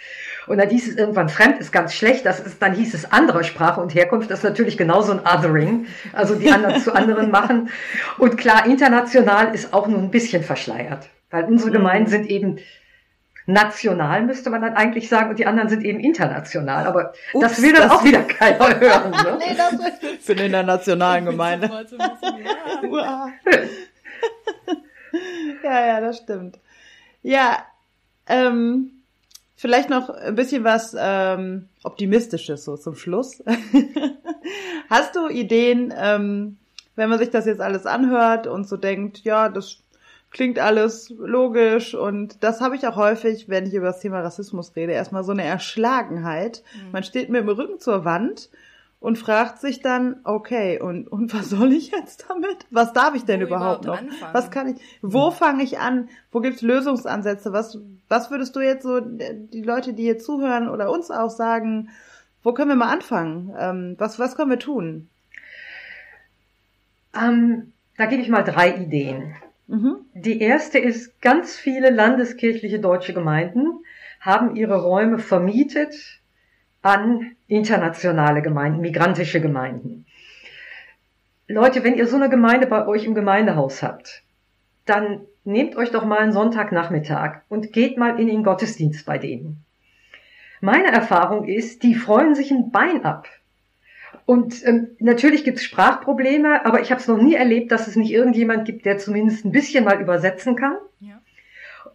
G: Und dann hieß es irgendwann, fremd ist ganz schlecht, das ist, dann hieß es anderer Sprache und Herkunft, das ist natürlich genauso ein Othering, also die anderen zu anderen machen. Und klar, international ist auch nur ein bisschen verschleiert, weil unsere Gemeinden sind eben national, müsste man dann eigentlich sagen, und die anderen sind eben international. Aber Ups, das will dann das auch wieder keiner [laughs] hören. Ne? nee, das
C: Für in der nationalen Gemeinde. [laughs] ja, ja, das stimmt. Ja, ähm, vielleicht noch ein bisschen was ähm, Optimistisches so zum Schluss. [laughs] Hast du Ideen, ähm, wenn man sich das jetzt alles anhört und so denkt, ja, das klingt alles logisch und das habe ich auch häufig, wenn ich über das Thema Rassismus rede, erstmal so eine Erschlagenheit. Mhm. Man steht mit dem Rücken zur Wand und fragt sich dann, okay, und, und was soll ich jetzt damit? Was darf ich denn wo überhaupt noch? Anfangen? Was kann ich, wo mhm. fange ich an? Wo gibt's Lösungsansätze? Was, was würdest du jetzt so, die Leute, die hier zuhören oder uns auch sagen, wo können wir mal anfangen? Ähm, was, was können wir tun?
G: Ähm, da gebe ich mal drei Ideen. Mhm. Die erste ist, ganz viele landeskirchliche deutsche Gemeinden haben ihre Räume vermietet an internationale Gemeinden, migrantische Gemeinden. Leute, wenn ihr so eine Gemeinde bei euch im Gemeindehaus habt, dann nehmt euch doch mal einen Sonntagnachmittag und geht mal in den Gottesdienst bei denen. Meine Erfahrung ist, die freuen sich ein Bein ab, und ähm, natürlich gibt es Sprachprobleme, aber ich habe es noch nie erlebt, dass es nicht irgendjemand gibt, der zumindest ein bisschen mal übersetzen kann. Ja.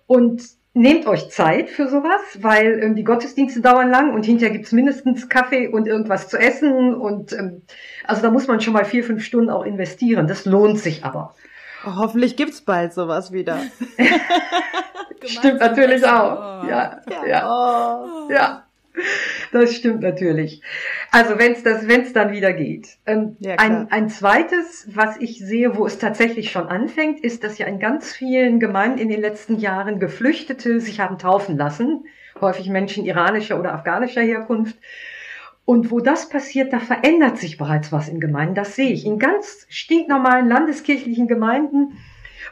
G: Und nehmt euch Zeit für sowas, weil ähm, die Gottesdienste dauern lang und hinterher gibt's mindestens Kaffee und irgendwas zu essen. Und ähm, also da muss man schon mal vier, fünf Stunden auch investieren. Das lohnt sich aber.
C: Oh, hoffentlich gibt's bald sowas wieder. [laughs]
G: Stimmt natürlich auch. Ja, ja, ja. Oh. ja. Das stimmt natürlich. Also wenn es das, wenn es dann wieder geht. Ähm, ja, ein, ein zweites, was ich sehe, wo es tatsächlich schon anfängt, ist, dass ja in ganz vielen Gemeinden in den letzten Jahren Geflüchtete sich haben taufen lassen, häufig Menschen iranischer oder afghanischer Herkunft. Und wo das passiert, da verändert sich bereits was in Gemeinden. Das sehe ich in ganz stinknormalen landeskirchlichen Gemeinden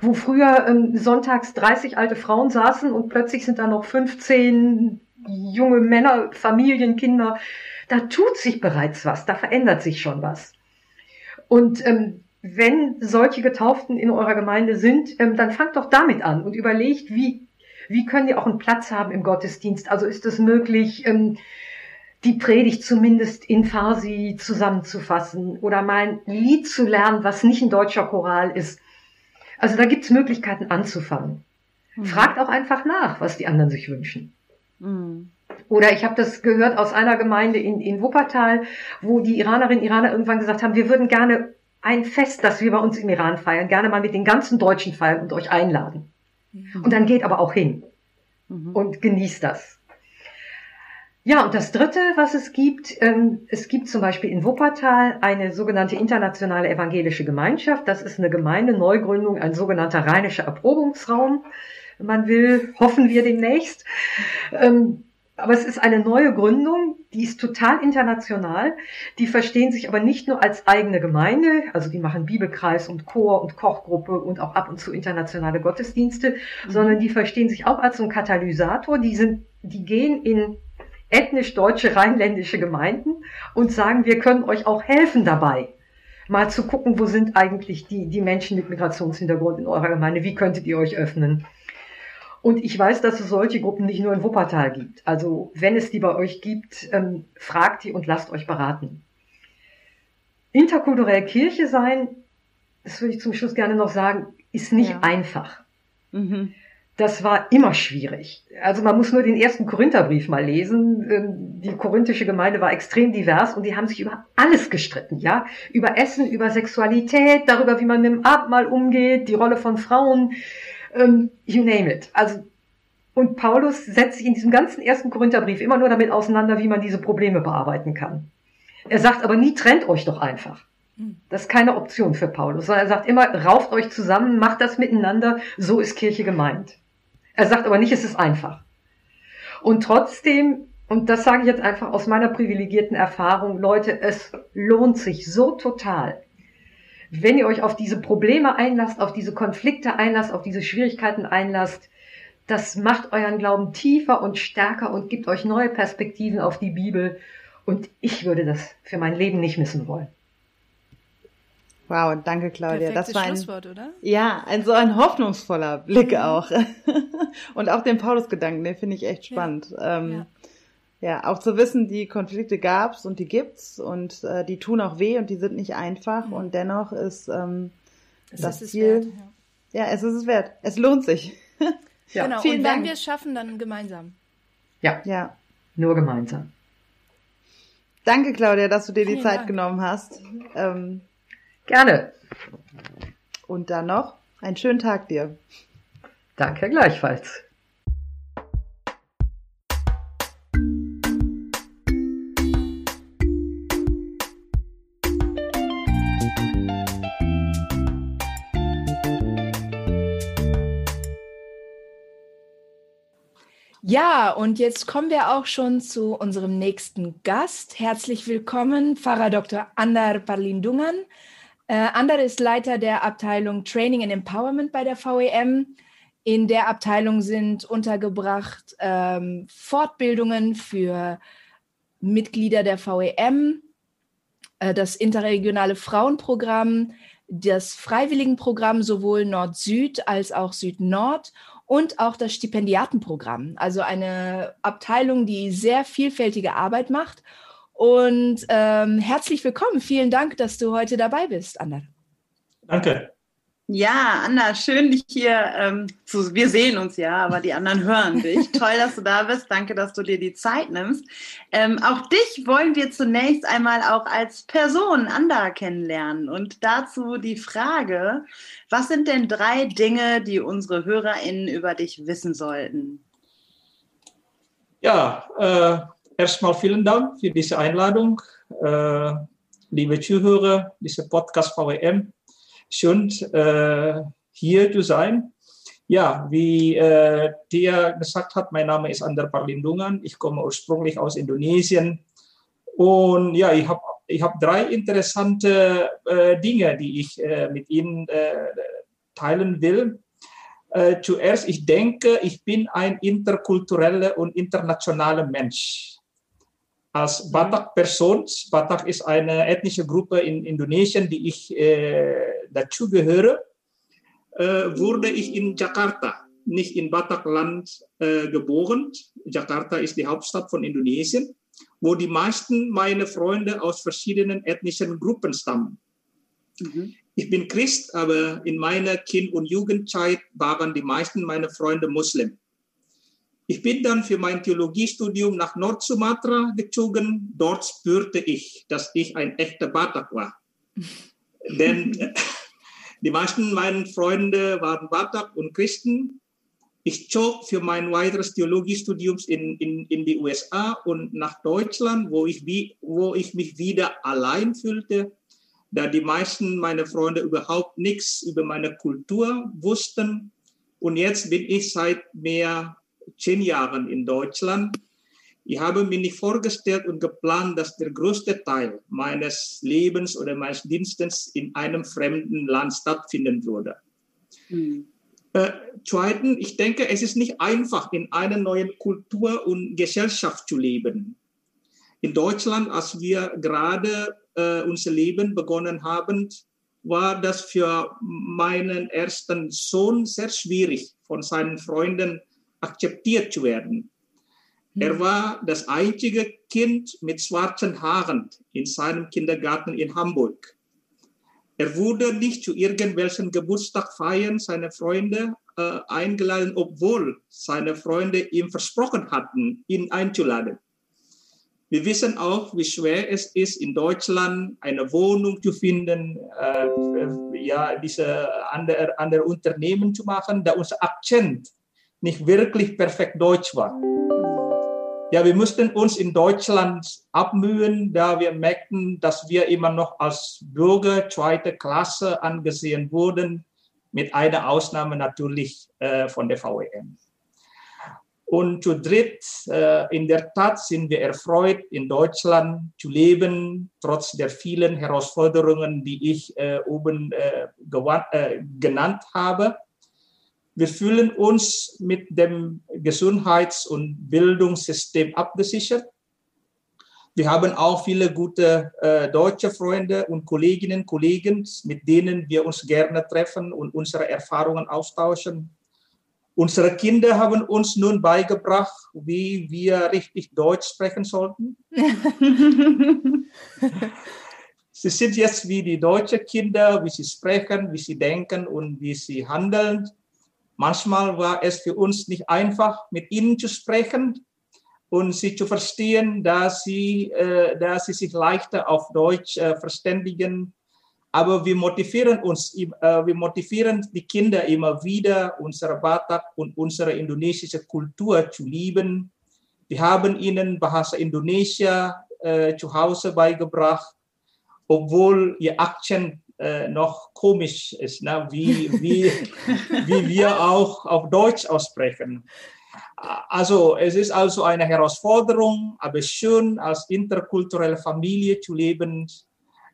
G: wo früher ähm, sonntags 30 alte Frauen saßen und plötzlich sind da noch 15 junge Männer, Familien, Kinder, da tut sich bereits was, da verändert sich schon was. Und ähm, wenn solche Getauften in eurer Gemeinde sind, ähm, dann fangt doch damit an und überlegt, wie, wie können die auch einen Platz haben im Gottesdienst? Also ist es möglich, ähm, die Predigt zumindest in Farsi zusammenzufassen oder mal ein Lied zu lernen, was nicht ein deutscher Choral ist. Also da gibt's Möglichkeiten anzufangen. Mhm. Fragt auch einfach nach, was die anderen sich wünschen. Mhm. Oder ich habe das gehört aus einer Gemeinde in, in Wuppertal, wo die Iranerinnen und Iraner irgendwann gesagt haben, wir würden gerne ein Fest, das wir bei uns im Iran feiern, gerne mal mit den ganzen Deutschen feiern und euch einladen. Mhm. Und dann geht aber auch hin. mhm. und genießt das. Ja, und das Dritte, was es gibt, ähm, es gibt zum Beispiel in Wuppertal eine sogenannte internationale evangelische Gemeinschaft. Das ist eine Gemeindeneugründung, ein sogenannter rheinischer Erprobungsraum. Man will, hoffen wir demnächst. Ähm, aber es ist eine neue Gründung, die ist total international. Die verstehen sich aber nicht nur als eigene Gemeinde, also die machen Bibelkreis und Chor und Kochgruppe und auch ab und zu internationale Gottesdienste, mhm. sondern die verstehen sich auch als so ein Katalysator. Die sind, die gehen in ethnisch deutsche rheinländische Gemeinden und sagen, wir können euch auch helfen dabei. Mal zu gucken, wo sind eigentlich die, die Menschen mit Migrationshintergrund in eurer Gemeinde, wie könntet ihr euch öffnen? Und ich weiß, dass es solche Gruppen nicht nur in Wuppertal gibt. Also wenn es die bei euch gibt, ähm, fragt die und lasst euch beraten. Interkulturell Kirche sein, das würde ich zum Schluss gerne noch sagen, ist nicht ja. einfach. Mhm das war immer schwierig. Also man muss nur den ersten Korintherbrief mal lesen. Ähm, die korinthische Gemeinde war extrem divers und die haben sich über alles gestritten, ja? Über Essen, über Sexualität, darüber, wie man mit dem Abendmahl umgeht, die Rolle von Frauen, ähm, you name it. Also, und Paulus setzt sich in diesem ganzen ersten Korintherbrief immer nur damit auseinander, wie man diese Probleme bearbeiten kann. Er sagt aber nie, trennt euch doch einfach. Das ist keine Option für Paulus, sondern er sagt immer, rauft euch zusammen, macht das miteinander, so ist Kirche gemeint. Er sagt aber nicht, es ist einfach. Und trotzdem, und das sage ich jetzt einfach aus meiner privilegierten Erfahrung, Leute, es lohnt sich so total, wenn ihr euch auf diese Probleme einlasst, auf diese Konflikte einlasst, auf diese Schwierigkeiten einlasst, das macht euren Glauben tiefer und stärker und gibt euch neue Perspektiven auf die Bibel. Und ich würde das für mein Leben nicht missen wollen.
C: Wow, danke Claudia.
A: Perfektes das war ein Schlusswort, oder?
C: Ja, ein so ein hoffnungsvoller Blick mhm. auch. [laughs] Und auch den Paulus-Gedanken, den finde ich echt spannend. Ja. Ähm, ja. Ja. auch zu wissen, die Konflikte gab's und die gibt's und äh, die tun auch weh und die sind nicht einfach mhm. und dennoch ist ähm, es das ist Ziel. Wert, ja. ja, es ist es wert. Es lohnt sich.
A: ja. [laughs] Genau. Vielen und wenn wir es schaffen, dann gemeinsam.
G: Ja. Ja. Nur gemeinsam.
C: Danke, Claudia, dass du dir Vielen die Zeit Dank. genommen hast. Ähm,
G: Gerne.
C: Und dann noch einen schönen Tag dir.
G: Danke gleichfalls.
A: Ja, und jetzt kommen wir auch schon zu unserem nächsten Gast. Herzlich willkommen, Pfarrer Dr. Andar Parlindungan. Äh, Ander ist Leiter der Abteilung Training and Empowerment bei der VEM. In der Abteilung sind untergebracht ähm, Fortbildungen für Mitglieder der VEM, äh, das interregionale Frauenprogramm, das Freiwilligenprogramm sowohl Nord-Süd als auch Süd-Nord und auch das Stipendiatenprogramm. Also eine Abteilung, die sehr vielfältige Arbeit macht und ähm, herzlich willkommen. Vielen Dank, dass du heute dabei bist, Anna.
H: Danke.
C: Ja, Anna, schön dich hier ähm, zu. Wir sehen uns ja, aber die anderen hören dich. [laughs] Toll, dass du da bist. Danke, dass du dir die Zeit nimmst. Ähm, auch dich wollen wir zunächst einmal auch als Person Anna kennenlernen. Und dazu die Frage: Was sind denn drei Dinge, die unsere HörerInnen über dich wissen sollten?
H: Ja, äh, erstmal vielen Dank für diese Einladung, äh, liebe Zuhörer, dieser Podcast VWM. Schön, äh, hier zu sein. Ja, wie äh, Tia gesagt hat, mein Name ist Ander Parlindungan. Ich komme ursprünglich aus Indonesien. Und ja, ich habe ich hab drei interessante äh, Dinge, die ich äh, mit Ihnen äh, teilen will. Äh, zuerst, ich denke, ich bin ein interkultureller und internationaler Mensch als Batak-Person, Batak ist eine ethnische Gruppe in Indonesien, die ich äh, dazu gehöre, äh, wurde ich in Jakarta, nicht in Batakland äh, geboren. Jakarta ist die Hauptstadt von Indonesien, wo die meisten meiner Freunde aus verschiedenen ethnischen Gruppen stammen. Mhm. Ich bin Christ, aber in meiner Kind- und Jugendzeit waren die meisten meiner Freunde Muslim. Ich bin dann für mein Theologiestudium nach Nord-Sumatra gezogen. Dort spürte ich, dass ich ein echter Batak war. [laughs] Denn die meisten meiner Freunde waren Batak und Christen. ich zog für mein weiteres Theologiestudium in, in, in die USA und nach Deutschland, wo ich, wo ich mich wieder allein fühlte, da die meisten meiner Freunde überhaupt nichts über meine Kultur wussten. Und jetzt bin ich seit mehr zehn Jahren in Deutschland. Ich habe mir nicht vorgestellt und geplant, dass der größte Teil meines Lebens oder meines Dienstes in einem fremden Land stattfinden würde. Hm. Äh, zweitens, ich denke, es ist nicht einfach, in einer neuen Kultur und Gesellschaft zu leben. In Deutschland, als wir gerade äh, unser Leben begonnen haben, war das für meinen ersten Sohn sehr schwierig, von seinen Freunden akzeptiert zu werden. Er war das einzige Kind mit schwarzen Haaren in seinem Kindergarten in Hamburg. Er wurde nicht zu irgendwelchen Geburtstagfeiern seiner Freunde äh, eingeladen, obwohl seine Freunde ihm versprochen hatten, ihn einzuladen. Wir wissen auch, wie schwer es ist, in Deutschland eine Wohnung zu finden, äh, ja, diese andere, andere Unternehmen zu machen, da unser Akzent nicht wirklich perfekt Deutsch war. Ja, wir mussten uns in Deutschland abmühen, da wir merkten, dass wir immer noch als Bürger zweiter Klasse angesehen wurden, mit einer Ausnahme natürlich äh, von der VEM. Und zu dritt, äh, in der Tat sind wir erfreut, in Deutschland zu leben, trotz der vielen Herausforderungen, die ich äh, oben äh, äh, genannt habe. Wir fühlen uns mit dem Gesundheits- und Bildungssystem abgesichert. Wir haben auch viele gute äh, deutsche Freunde und Kolleginnen und Kollegen, mit denen wir uns gerne treffen und unsere Erfahrungen austauschen. Unsere Kinder haben uns nun beigebracht, wie wir richtig Deutsch sprechen sollten. [laughs] sie sind jetzt wie die deutschen Kinder, wie sie sprechen, wie sie denken und wie sie handeln. Manchmal war es für uns nicht einfach, mit ihnen zu sprechen und sie zu verstehen, dass sie, äh, dass sie sich leichter auf Deutsch äh, verständigen. Aber wir motivieren uns, äh, wir motivieren die Kinder immer wieder, unsere Batak und unsere indonesische Kultur zu lieben. Wir haben ihnen Bahasa Indonesia zu Hause beigebracht, obwohl ihr Akzent äh, noch komisch ist, ne? wie, wie, wie wir auch auf Deutsch aussprechen. Also es ist also eine Herausforderung, aber schön als interkulturelle Familie zu leben.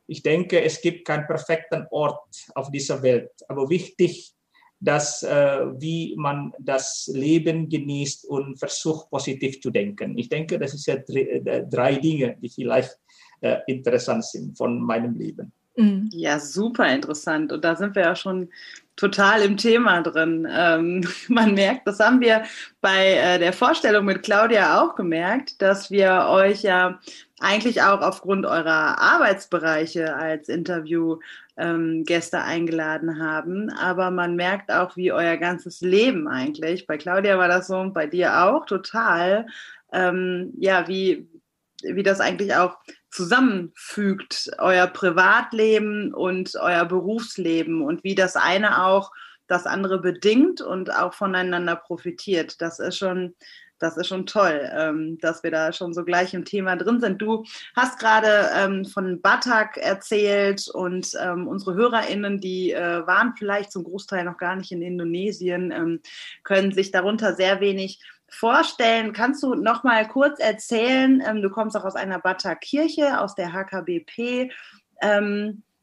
H: Ich denke, es gibt keinen perfekten Ort auf dieser Welt, aber wichtig, dass äh, wie man das Leben genießt und versucht positiv zu denken. Ich denke, das sind ja drei, äh, drei Dinge, die vielleicht äh, interessant sind von meinem Leben.
C: Mhm. Ja, super interessant. Und da sind wir ja schon total im Thema drin. Ähm, [laughs] man merkt, das haben wir bei äh, der Vorstellung mit Claudia auch gemerkt, dass wir euch ja eigentlich auch aufgrund eurer Arbeitsbereiche als Interviewgäste ähm, eingeladen haben. Aber man merkt auch, wie euer ganzes Leben eigentlich, bei Claudia war das so und bei dir auch total, ähm, ja, wie, wie das eigentlich auch zusammenfügt, euer Privatleben und euer Berufsleben und wie das eine auch das andere bedingt und auch voneinander profitiert. Das ist schon, das ist schon toll, ähm, dass wir da schon so gleich im Thema drin sind. Du hast gerade ähm, von Batak erzählt und ähm, unsere HörerInnen, die äh, waren vielleicht zum Großteil noch gar nicht in Indonesien, können sich darunter sehr wenig vorstellen. Kannst du noch mal kurz erzählen, ähm, du kommst auch aus einer Bata Kirche, aus der HKBP. Ähm, äh,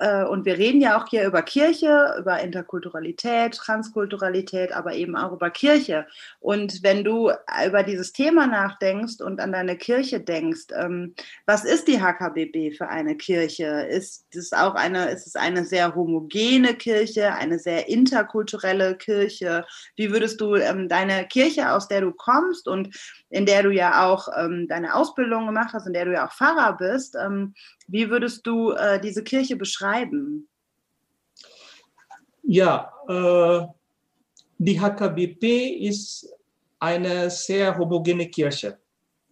C: und wir reden ja auch hier über Kirche, über Interkulturalität, Transkulturalität, aber eben auch über Kirche. Und wenn du über dieses Thema nachdenkst und an deine Kirche denkst, ähm, was ist die HKBB für eine Kirche? Ist es auch eine, ist es eine sehr homogene Kirche, eine sehr interkulturelle Kirche? Wie würdest du ähm, deine Kirche, aus der du kommst und in der du ja auch ähm, deine Ausbildung gemacht hast, in der du ja auch Pfarrer bist, wie würdest du äh, diese Kirche beschreiben?
H: Ja, äh, die HKBP ist eine sehr homogene Kirche.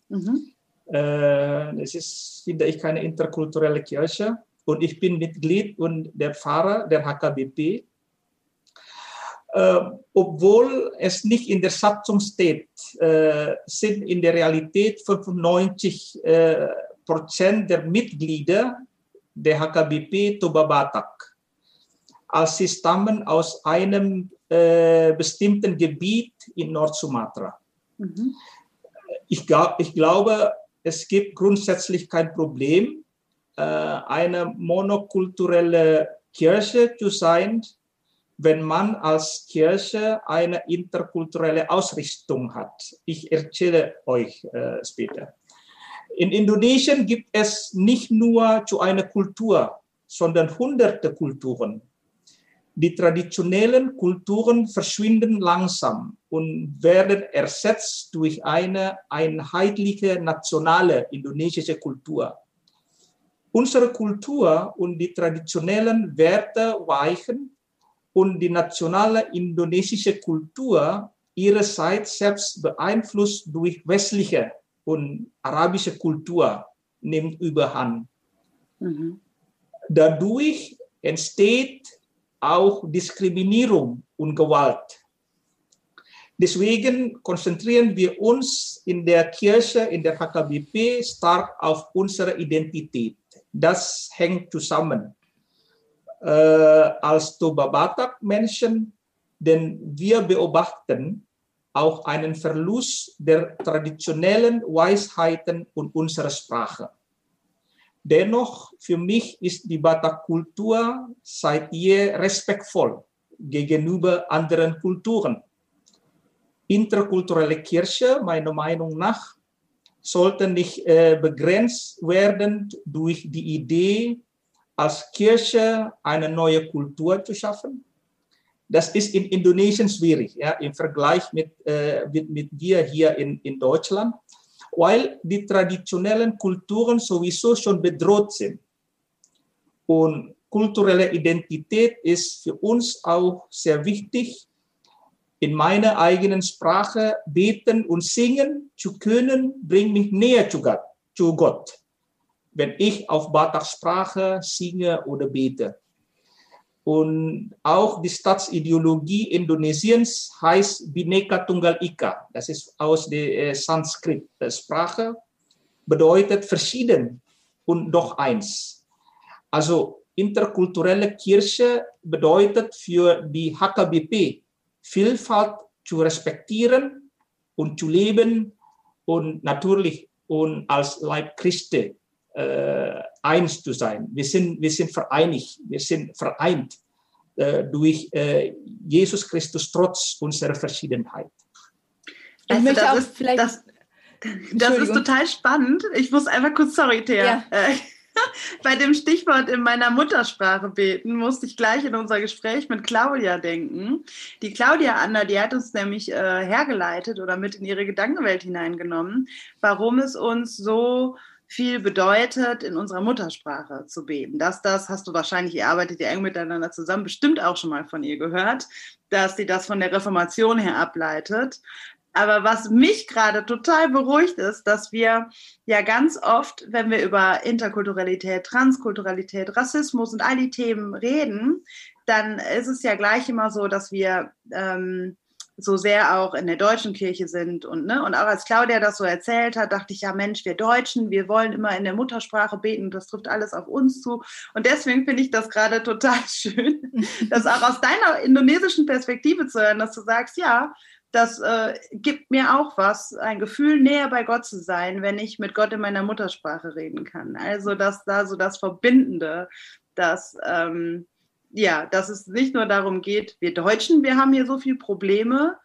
H: Mhm. Äh, es ist, finde ich, keine interkulturelle Kirche. Und ich bin Mitglied und der Pfarrer der HKBP. äh, obwohl es nicht in der Satzung steht, äh, sind in der Realität 95 äh, Prozent der Mitglieder der HKBP Toba Batak, als sie stammen aus einem äh, bestimmten Gebiet in Nord-Sumatra. Mhm. Ich, ich glaube, es gibt grundsätzlich kein Problem, äh, eine monokulturelle Kirche zu sein, wenn man als Kirche eine interkulturelle Ausrichtung hat. Ich erzähle euch äh, später. In Indonesien gibt es nicht nur zu einer Kultur, sondern hunderte Kulturen. Die traditionellen Kulturen verschwinden langsam und werden ersetzt durch eine einheitliche nationale indonesische Kultur. Unsere Kultur und die traditionellen Werte weichen und die nationale indonesische Kultur ihrerseits selbst beeinflusst durch westliche und arabische Kultur nimmt überhand. Mhm. Dadurch entsteht auch Diskriminierung und Gewalt. Deswegen konzentrieren wir uns in der Kirche, in der HKBP stark auf unsere Identität. Das hängt zusammen äh, als Toba Batak Menschen, denn wir beobachten auch einen Verlust der traditionellen Weisheiten und unserer Sprache. Dennoch, für mich ist die Batak-Kultur seit je respektvoll gegenüber anderen Kulturen. Interkulturelle Kirche, meiner Meinung nach, sollte nicht äh, begrenzt werden durch die Idee, als Kirche eine neue Kultur zu schaffen. Das ist in Indonesien schwierig, ja, im Vergleich mit, äh, mit, mit wir hier in, in Deutschland, weil die traditionellen Kulturen sowieso schon bedroht sind. Und kulturelle Identität ist für uns auch sehr wichtig, in meiner eigenen Sprache beten und singen zu können, bringt mich näher zu Gott. Zu Gott wenn ich auf Batak-Sprache singe oder bete. Und auch die Staatsideologie Indonesiens heißt Bineka Tunggal Ika. Das ist aus der äh, Sanskrit-Sprache, bedeutet verschieden und doch eins. Also interkulturelle Kirche bedeutet für die HKBP Vielfalt zu respektieren und zu leben und natürlich und als Leib Christi äh, eins zu sein. Wir sind, wir sind vereinigt, wir sind vereint äh, durch äh, Jesus Christus trotz unserer Verschiedenheit.
C: Ich also möchte auch ist, vielleicht. Das, das ist total spannend. Ich muss einfach kurz, sorry, Thea. Ja. Äh, [laughs] bei dem Stichwort in meiner Muttersprache beten, musste ich gleich in unser Gespräch mit Claudia denken. Die Claudia Anna, die hat uns nämlich äh, hergeleitet oder mit in ihre Gedankenwelt hineingenommen, warum es uns so viel bedeutet, in unserer Muttersprache zu beten. Dass das, hast du wahrscheinlich, ihr arbeitet ja eng miteinander zusammen, bestimmt auch schon mal von ihr gehört, dass sie das von der Reformation her ableitet. Aber was mich gerade total beruhigt ist, dass wir ja ganz oft, wenn wir über Interkulturalität, Transkulturalität, Rassismus und all die Themen reden, dann ist es ja gleich immer so, dass wir ähm, so sehr auch in der deutschen Kirche sind und ne und auch als Claudia das so erzählt hat, dachte ich ja Mensch, wir Deutschen, wir wollen immer in der Muttersprache beten, das trifft alles auf uns zu und deswegen finde ich das gerade total [laughs] schön, das auch aus deiner indonesischen Perspektive zu hören, dass du sagst, ja, das äh, gibt mir auch was, ein Gefühl, näher bei Gott zu sein, wenn ich mit Gott in meiner Muttersprache reden kann. Also, dass da so das Verbindende, das ähm, ja, dass es nicht nur darum geht, wir Deutschen, wir haben hier so viele Probleme.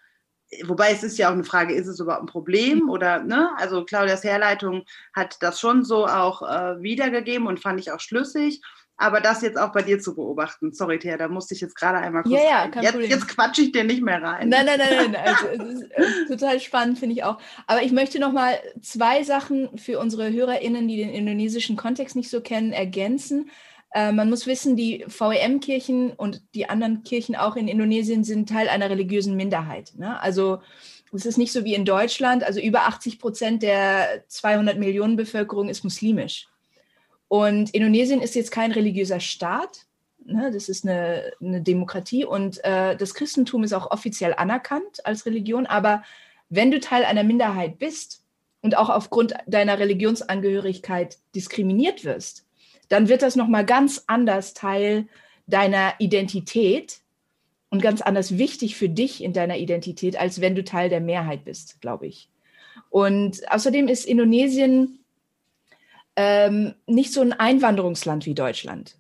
C: Wobei es ist ja auch eine Frage, ist es überhaupt ein Problem oder, ne? Also Claudias Herleitung hat das schon so auch äh, wiedergegeben und fand ich auch schlüssig. Aber das jetzt auch bei dir zu beobachten, sorry, Thea, da musste ich jetzt gerade einmal kurz.
A: Ja, ja, kein
C: jetzt, jetzt quatsche ich dir nicht mehr rein.
A: Nein, nein, nein, nein. [laughs] Also, es ist äh, total spannend, finde ich auch. Aber ich möchte noch mal zwei Sachen für unsere HörerInnen, die den indonesischen Kontext nicht so kennen, ergänzen. Äh, man muss wissen, die VEM-Kirchen und die anderen Kirchen auch in Indonesien sind Teil einer religiösen Minderheit. Ne? Also es ist nicht so wie in Deutschland. Also über 80 Prozent der 200 Millionen Bevölkerung ist muslimisch. Und Indonesien ist jetzt kein religiöser Staat. Ne? Das ist eine, eine Demokratie und äh, das Christentum ist auch offiziell anerkannt als Religion. Aber wenn du Teil einer Minderheit bist und auch aufgrund deiner Religionsangehörigkeit diskriminiert wirst, dann wird das nochmal ganz anders Teil deiner Identität und ganz anders wichtig für dich in deiner Identität, als wenn du Teil der Mehrheit bist, glaube ich. Und außerdem ist Indonesien ähm, nicht so ein Einwanderungsland wie Deutschland.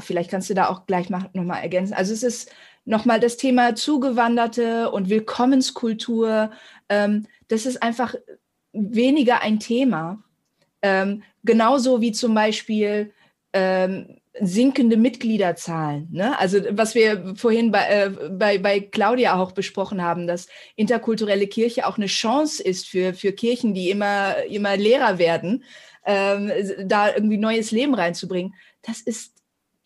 A: Vielleicht kannst du da auch gleich nochmal ergänzen. Also es ist nochmal das Thema Zugewanderte und Willkommenskultur. Ähm, das ist einfach weniger ein Thema. Ähm, genauso wie zum Beispiel ähm, sinkende Mitgliederzahlen. Ne? Also was wir vorhin bei, äh, bei, bei Claudia auch besprochen haben, dass interkulturelle Kirche auch eine Chance ist für, für Kirchen, die immer, immer leerer werden, ähm, da irgendwie neues Leben reinzubringen. Das ist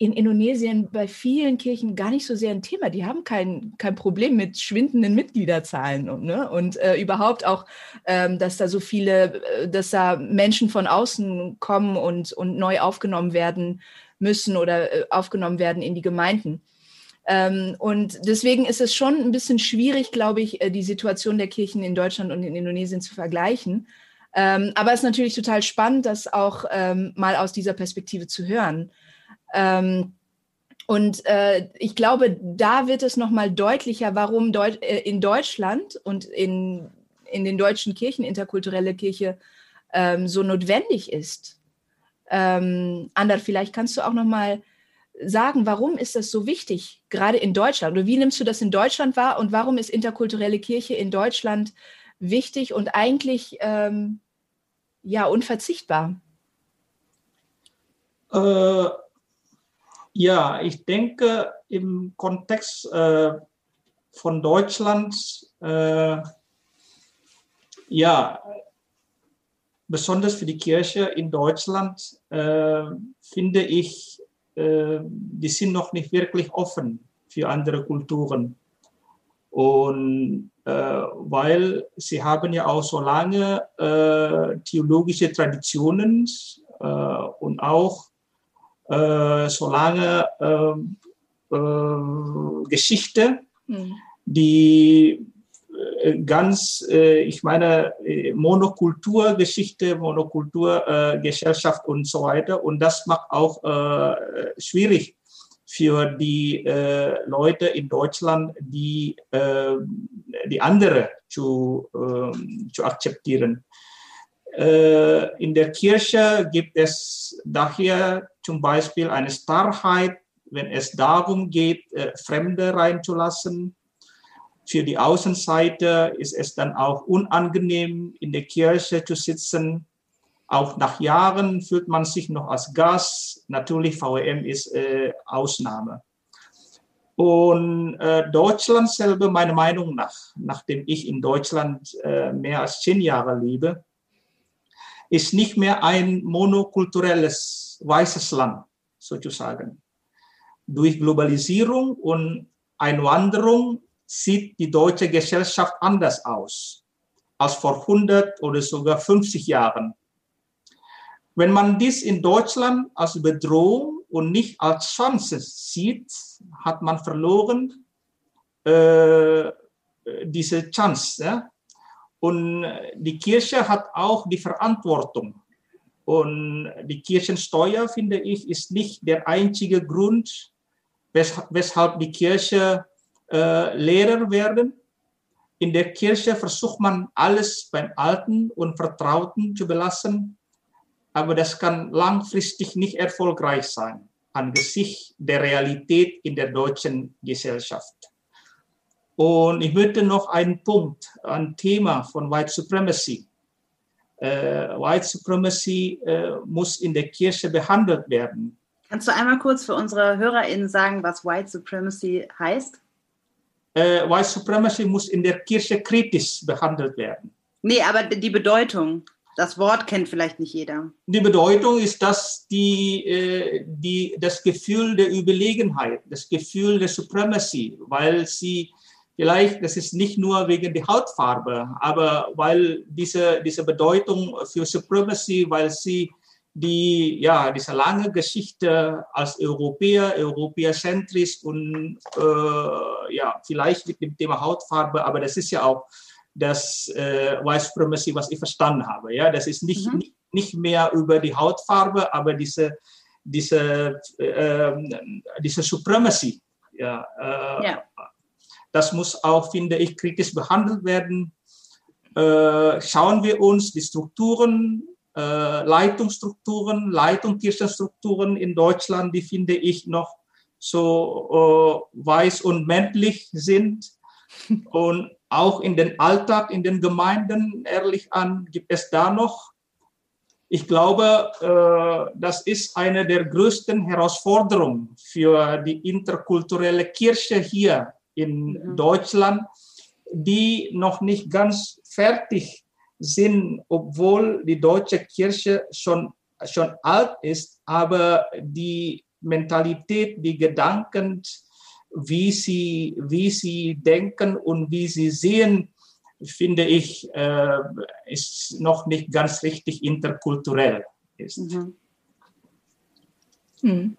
A: in Indonesien bei vielen Kirchen gar nicht so sehr ein Thema. Die haben kein, kein Problem mit schwindenden Mitgliederzahlen und, ne? und äh, überhaupt auch, ähm, dass da so viele, äh, dass da Menschen von außen kommen und, und neu aufgenommen werden müssen oder äh, aufgenommen werden in die Gemeinden. Ähm, und deswegen ist es schon ein bisschen schwierig, glaube ich, äh, die Situation der Kirchen in Deutschland und in Indonesien zu vergleichen. Ähm, aber es ist natürlich total spannend, das auch ähm, mal aus dieser Perspektive zu hören. Ähm, und äh, ich glaube, da wird es nochmal deutlicher, warum Deut äh, in Deutschland und in, in den deutschen Kirchen interkulturelle Kirche ähm, so notwendig ist. Ähm, Ander, vielleicht kannst du auch nochmal sagen, warum ist das so wichtig, gerade in Deutschland? Oder wie nimmst du das in Deutschland wahr und warum ist interkulturelle Kirche in Deutschland wichtig und eigentlich ähm, ja unverzichtbar?
H: Äh, ja, ich denke im Kontext äh, von Deutschland, äh, ja, besonders für die Kirche in Deutschland, äh, finde ich, äh, die sind noch nicht wirklich offen für andere Kulturen. Und äh, weil sie haben ja auch so lange äh, theologische Traditionen und auch äh, solange ähm, äh, Geschichte, mhm. die äh, ganz, äh, ich meine, äh, Monokulturgeschichte, Monokulturgesellschaft und so weiter. Und das macht auch schwierig für die Leute in Deutschland, die, die andere zu, ähm, zu akzeptieren. in der Kirche gibt es daher zum Beispiel eine Starrheit, wenn es darum geht, äh, Fremde reinzulassen. Für die Außenseite ist es dann auch unangenehm, in der Kirche zu sitzen. Auch nach Jahren fühlt man sich noch als Gast. Natürlich, VEM ist äh, Ausnahme. Und äh, Deutschland selber, meiner Meinung nach, nachdem ich in Deutschland äh, mehr als zehn Jahre lebe, ist nicht mehr ein monokulturelles weißes Land sozusagen. Durch Globalisierung und Einwanderung sieht die deutsche Gesellschaft anders aus als vor 100 oder sogar 50 Jahren. Wenn man dies in Deutschland als Bedrohung und nicht als Chance sieht, hat man verloren äh, diese Chance. Ja? Und die Kirche hat auch die Verantwortung. Und die Kirchensteuer, finde ich, ist nicht der einzige Grund, weshalb die Kirche äh, Lehrer werden. In der Kirche versucht man alles beim Alten und Vertrauten zu belassen, aber das kann langfristig nicht erfolgreich sein angesichts der Realität in der deutschen Gesellschaft. Und ich möchte noch einen Punkt, ein Thema von White Supremacy. Äh, White Supremacy äh, muss in der Kirche behandelt werden.
C: Kannst du einmal kurz für unsere HörerInnen sagen, was White Supremacy heißt?
H: Äh, White Supremacy muss in der Kirche kritisch behandelt werden.
C: Nee, aber die Bedeutung. Das Wort kennt vielleicht nicht jeder.
H: Die Bedeutung ist, dass die, die, das Gefühl der Überlegenheit, das Gefühl der Supremacy, weil sie Vielleicht, das ist nicht nur wegen der Hautfarbe, aber weil diese, diese Bedeutung für Supremacy, weil sie die ja diese lange Geschichte als Europäer, Europäerzentrisch und äh, ja vielleicht mit dem Thema Hautfarbe, aber das ist ja auch das äh, White Supremacy, was ich verstanden habe. Ja, das ist nicht, mhm. nicht, nicht mehr über die Hautfarbe, aber diese diese äh, diese Supremacy. Ja, äh, ja, das muss auch, finde ich, kritisch behandelt werden. Äh, schauen wir uns die Strukturen äh, Leitungsstrukturen, Leitung in Deutschland, die finde ich noch so äh, weiß und männlich sind. Und auch in den Alltag, in den Gemeinden, ehrlich an, gibt es da noch. Ich glaube, äh, das ist eine der größten Herausforderungen für die interkulturelle Kirche hier in mhm. Deutschland, die noch nicht ganz fertig sind, obwohl die deutsche Kirche schon, schon alt ist, aber die Mentalität, die Gedanken, wie sie, wie sie denken und wie sie sehen, finde ich, äh, ist noch nicht ganz richtig interkulturell ist. Mhm. Hm.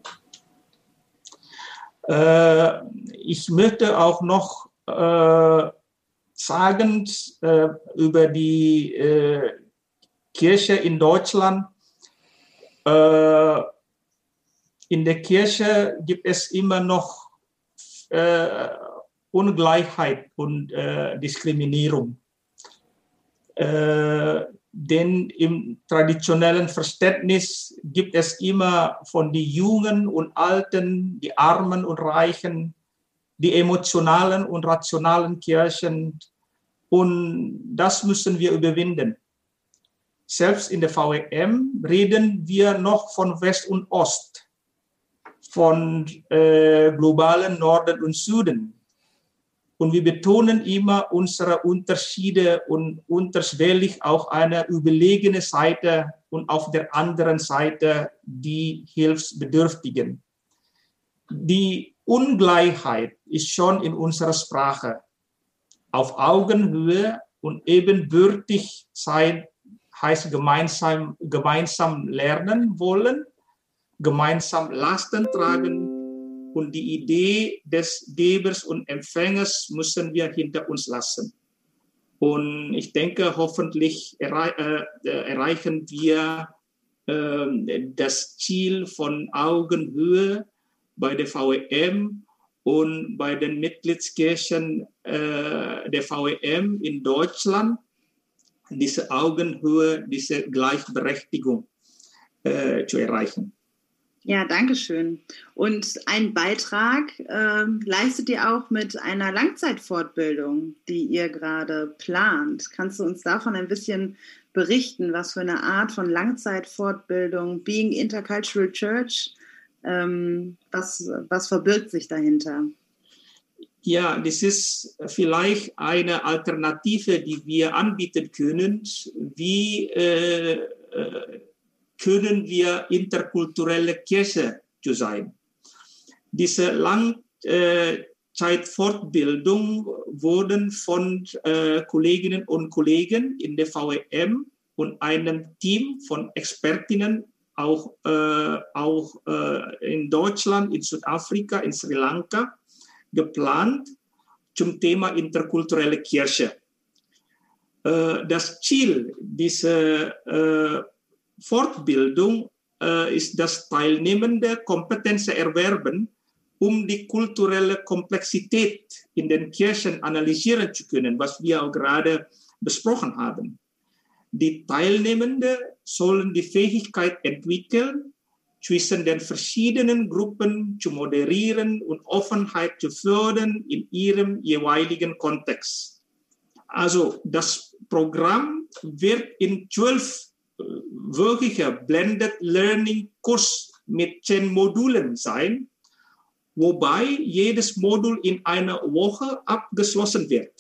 H: Äh, ich möchte auch noch äh, sagend äh, über die Kirche in Deutschland. In der Kirche gibt es immer noch Ungleichheit und Diskriminierung. Denn im traditionellen Verständnis gibt es immer von den Jungen und Alten, die Armen und Reichen, die emotionalen und rationalen Kirchen und das müssen wir überwinden. Selbst in der VEM reden wir noch von West und Ost, von äh, globalen Norden und Süden. Und wir betonen immer unsere Unterschiede und unterschwellig auch eine überlegene Seite und auf der anderen Seite die Hilfsbedürftigen. Die Ungleichheit ist schon in unserer Sprache auf Augenhöhe und ebenbürtig sein heißt gemeinsam, gemeinsam lernen wollen, gemeinsam Lasten tragen und die Idee des Gebers und Empfängers müssen wir hinter uns lassen. Und ich denke, hoffentlich errei äh, erreichen wir äh, das Ziel von Augenhöhe bei der VEM und bei den Mitgliedskirchen äh, der VEM in Deutschland diese Augenhöhe, diese Gleichberechtigung äh, zu erreichen.
C: Ja, danke schön. Und einen Beitrag äh, leistet ihr auch mit einer Langzeitfortbildung, die ihr gerade plant. Kannst du uns davon ein bisschen berichten, was für eine Art von Langzeitfortbildung Being Intercultural Church ähm, was, was verbirgt sich dahinter?
H: Ja, das ist vielleicht eine Alternative, die wir anbieten können. Wie äh, äh können wir interkulturelle Kirche zu sein? Diese Langzeitfortbildung wurden von äh, Kolleginnen und Kollegen in der VEM und einem Team von Expertinnen auch, äh, auch äh, in Deutschland, in Südafrika, in Sri Lanka geplant zum Thema interkulturelle Kirche. Äh, das Ziel dieser äh, Fortbildung äh, ist das teilnehmende Kompetenzen erwerben, um die kulturelle Komplexität in den Kirchen analysieren zu können, was wir auch gerade besprochen haben. Die Teilnehmenden sollen die Fähigkeit entwickeln, zwischen den verschiedenen Gruppen zu moderieren und Offenheit zu fördern in ihrem jeweiligen Kontext. Also das Programm wird in zwölfwöchiger äh, Blended Learning Kurs mit zehn Modulen sein, wobei jedes Modul in einer Woche abgeschlossen wird.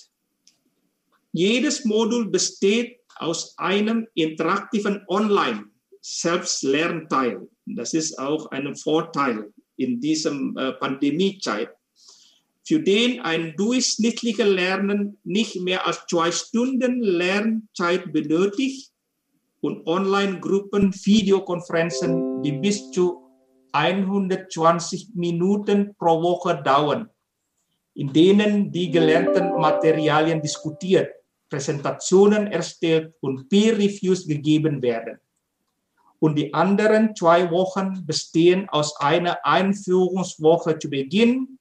H: Jedes Modul besteht aus einem interaktiven Online-Selbstlernteil. Das ist auch ein Vorteil in diesem äh, Pandemiezeit, für den ein durchschnittlicher Lernen nicht mehr als zwei Stunden Lernzeit benötigt und Online-Gruppen, Videokonferenzen, die bis zu 120 Minuten pro Woche dauern, in denen die gelernten Materialien diskutiert, Präsentationen erstellt und Peer-Reviews gegeben werden. Und die anderen zwei Wochen bestehen aus einer Einführungswoche zu Beginn,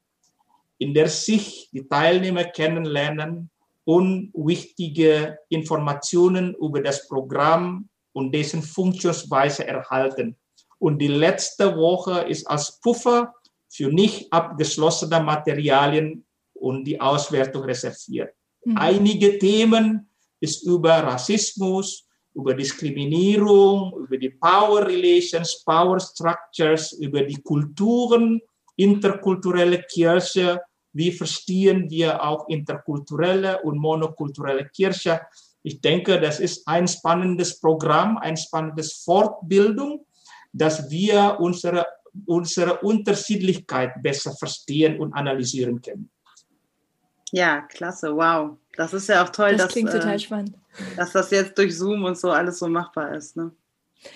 H: in der sich die Teilnehmer kennenlernen und wichtige Informationen über das Programm und dessen Funktionsweise erhalten. Und die letzte Woche ist als Puffer für nicht abgeschlossene Materialien und die Auswertung reserviert. Mhm. Einige Themen ist über Rassismus, über Diskriminierung, über die Power Relations, Power Structures, über die Kulturen, interkulturelle Kirche, wie verstehen wir auch interkulturelle und monokulturelle Kirche. Ich denke, das ist ein spannendes Programm, ein spannendes Fortbildung, dass wir unsere, unsere Unterschiedlichkeit besser verstehen und analysieren können.
C: Ja, klasse, wow. Das ist ja auch toll,
A: das
C: dass,
A: klingt total äh, spannend.
C: dass das jetzt durch Zoom und so alles so machbar ist. Ne?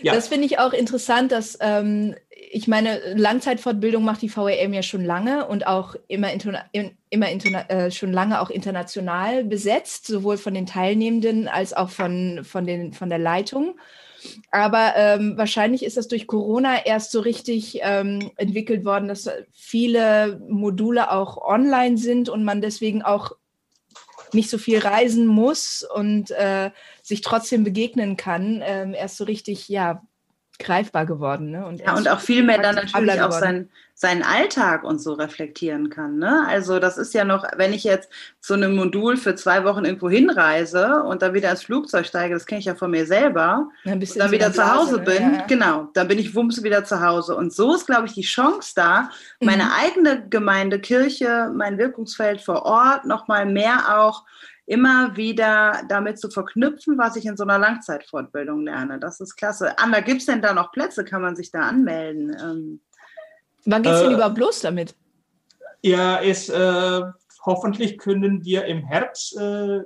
A: Ja. Das finde ich auch interessant, dass ähm, ich meine, Langzeitfortbildung macht die VEM ja schon lange und auch immer, immer äh, schon lange auch international besetzt, sowohl von den Teilnehmenden als auch von, von, den, von der Leitung. Aber ähm, wahrscheinlich ist das durch Corona erst so richtig ähm, entwickelt worden, dass viele Module auch online sind und man deswegen auch nicht so viel reisen muss und äh, sich trotzdem begegnen kann, ähm, erst so richtig, ja, greifbar geworden. Ne?
C: Und, ja, und auch viel mehr dann natürlich auch sein, seinen Alltag und so reflektieren kann. Ne? Also das ist ja noch, wenn ich jetzt zu einem Modul für zwei Wochen irgendwo hinreise und dann wieder ins Flugzeug steige, das kenne ich ja von mir selber, ja, und dann wieder zu Hause bin, ja, ja. genau, dann bin ich wumms wieder zu Hause. Und so ist, glaube ich, die Chance da, meine mhm. eigene Gemeinde, Kirche, mein Wirkungsfeld vor Ort nochmal mehr auch immer wieder damit zu verknüpfen, was ich in so einer Langzeitfortbildung lerne. Das ist klasse. Anna, gibt es denn da noch Plätze? Kann man sich da anmelden? Ähm,
A: Wann geht es denn äh, überhaupt los damit?
H: Ja, es, äh, hoffentlich können wir im Herbst äh,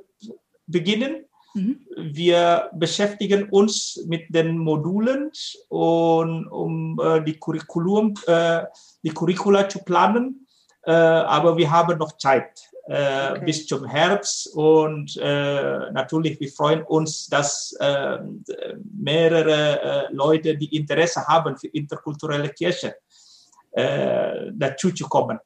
H: beginnen. Mhm. Wir beschäftigen uns mit den Modulen und um äh, die Curriculum, äh, die Curricula zu planen. Äh, aber wir haben noch Zeit äh, okay. bis zum Herbst. Und äh, natürlich, wir freuen uns, dass äh, mehrere Leute, die Interesse haben für interkulturelle Kirche, äh, dazu zu kommen.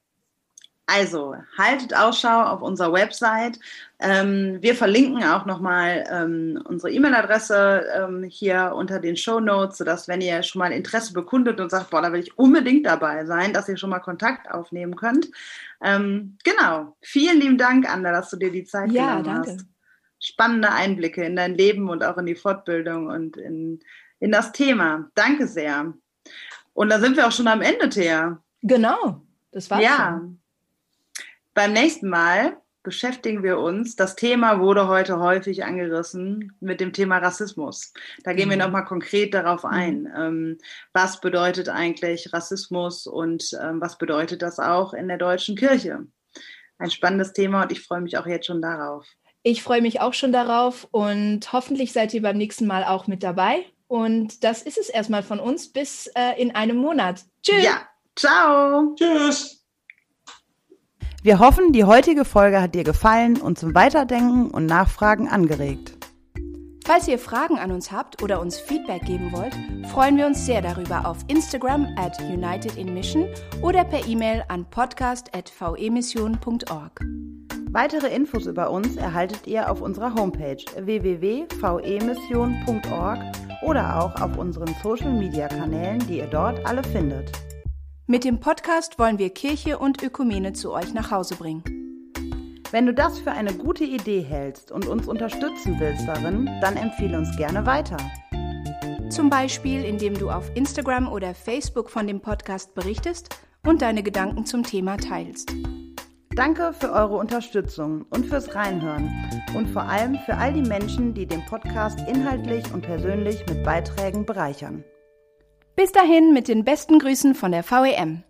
C: Also haltet Ausschau auf unserer Website. Ähm, wir verlinken auch nochmal ähm, unsere E-Mail-Adresse ähm, hier unter den Show Notes, sodass, wenn ihr schon mal Interesse bekundet und sagt, boah, da will ich unbedingt dabei sein, dass ihr schon mal Kontakt aufnehmen könnt. Ähm, genau. Vielen lieben Dank, Anna, dass du dir die Zeit ja, genommen danke. hast. Spannende Einblicke in dein Leben und auch in die Fortbildung und in, in das Thema. Danke sehr. Und da sind wir auch schon am Ende, Thea.
A: Genau,
C: das war's. Ja. Schon. Beim nächsten Mal beschäftigen wir uns, das Thema wurde heute häufig angerissen, mit dem Thema Rassismus. Da gehen mhm. wir nochmal konkret darauf mhm. ein. Ähm, was bedeutet eigentlich Rassismus und ähm, was bedeutet das auch in der deutschen Kirche? Ein spannendes Thema und ich freue mich auch jetzt schon darauf.
A: Ich freue mich auch schon darauf und hoffentlich seid ihr beim nächsten Mal auch mit dabei. Und das ist es erstmal von uns bis äh, in einem Monat.
C: Tschüss. Ja, ciao.
H: Tschüss.
B: Wir hoffen, die heutige Folge hat dir gefallen und zum Weiterdenken und Nachfragen angeregt.
A: Falls ihr Fragen an uns habt oder uns Feedback geben wollt, freuen wir uns sehr darüber auf Instagram at United in Mission oder per E-Mail an podcast.vemission.org.
B: Weitere Infos über uns erhaltet ihr auf unserer Homepage www.vemission.org oder auch auf unseren Social Media Kanälen, die ihr dort alle findet.
A: Mit dem Podcast wollen wir Kirche und Ökumene zu euch nach Hause bringen.
B: Wenn du das für eine gute Idee hältst und uns unterstützen willst darin, dann empfehle uns gerne weiter.
A: Zum Beispiel, indem du auf Instagram oder Facebook von dem Podcast berichtest und deine Gedanken zum Thema teilst.
B: Danke für eure Unterstützung und fürs Reinhören und vor allem für all die Menschen, die den Podcast inhaltlich und persönlich mit Beiträgen bereichern.
A: Bis dahin mit den besten Grüßen von der VEM.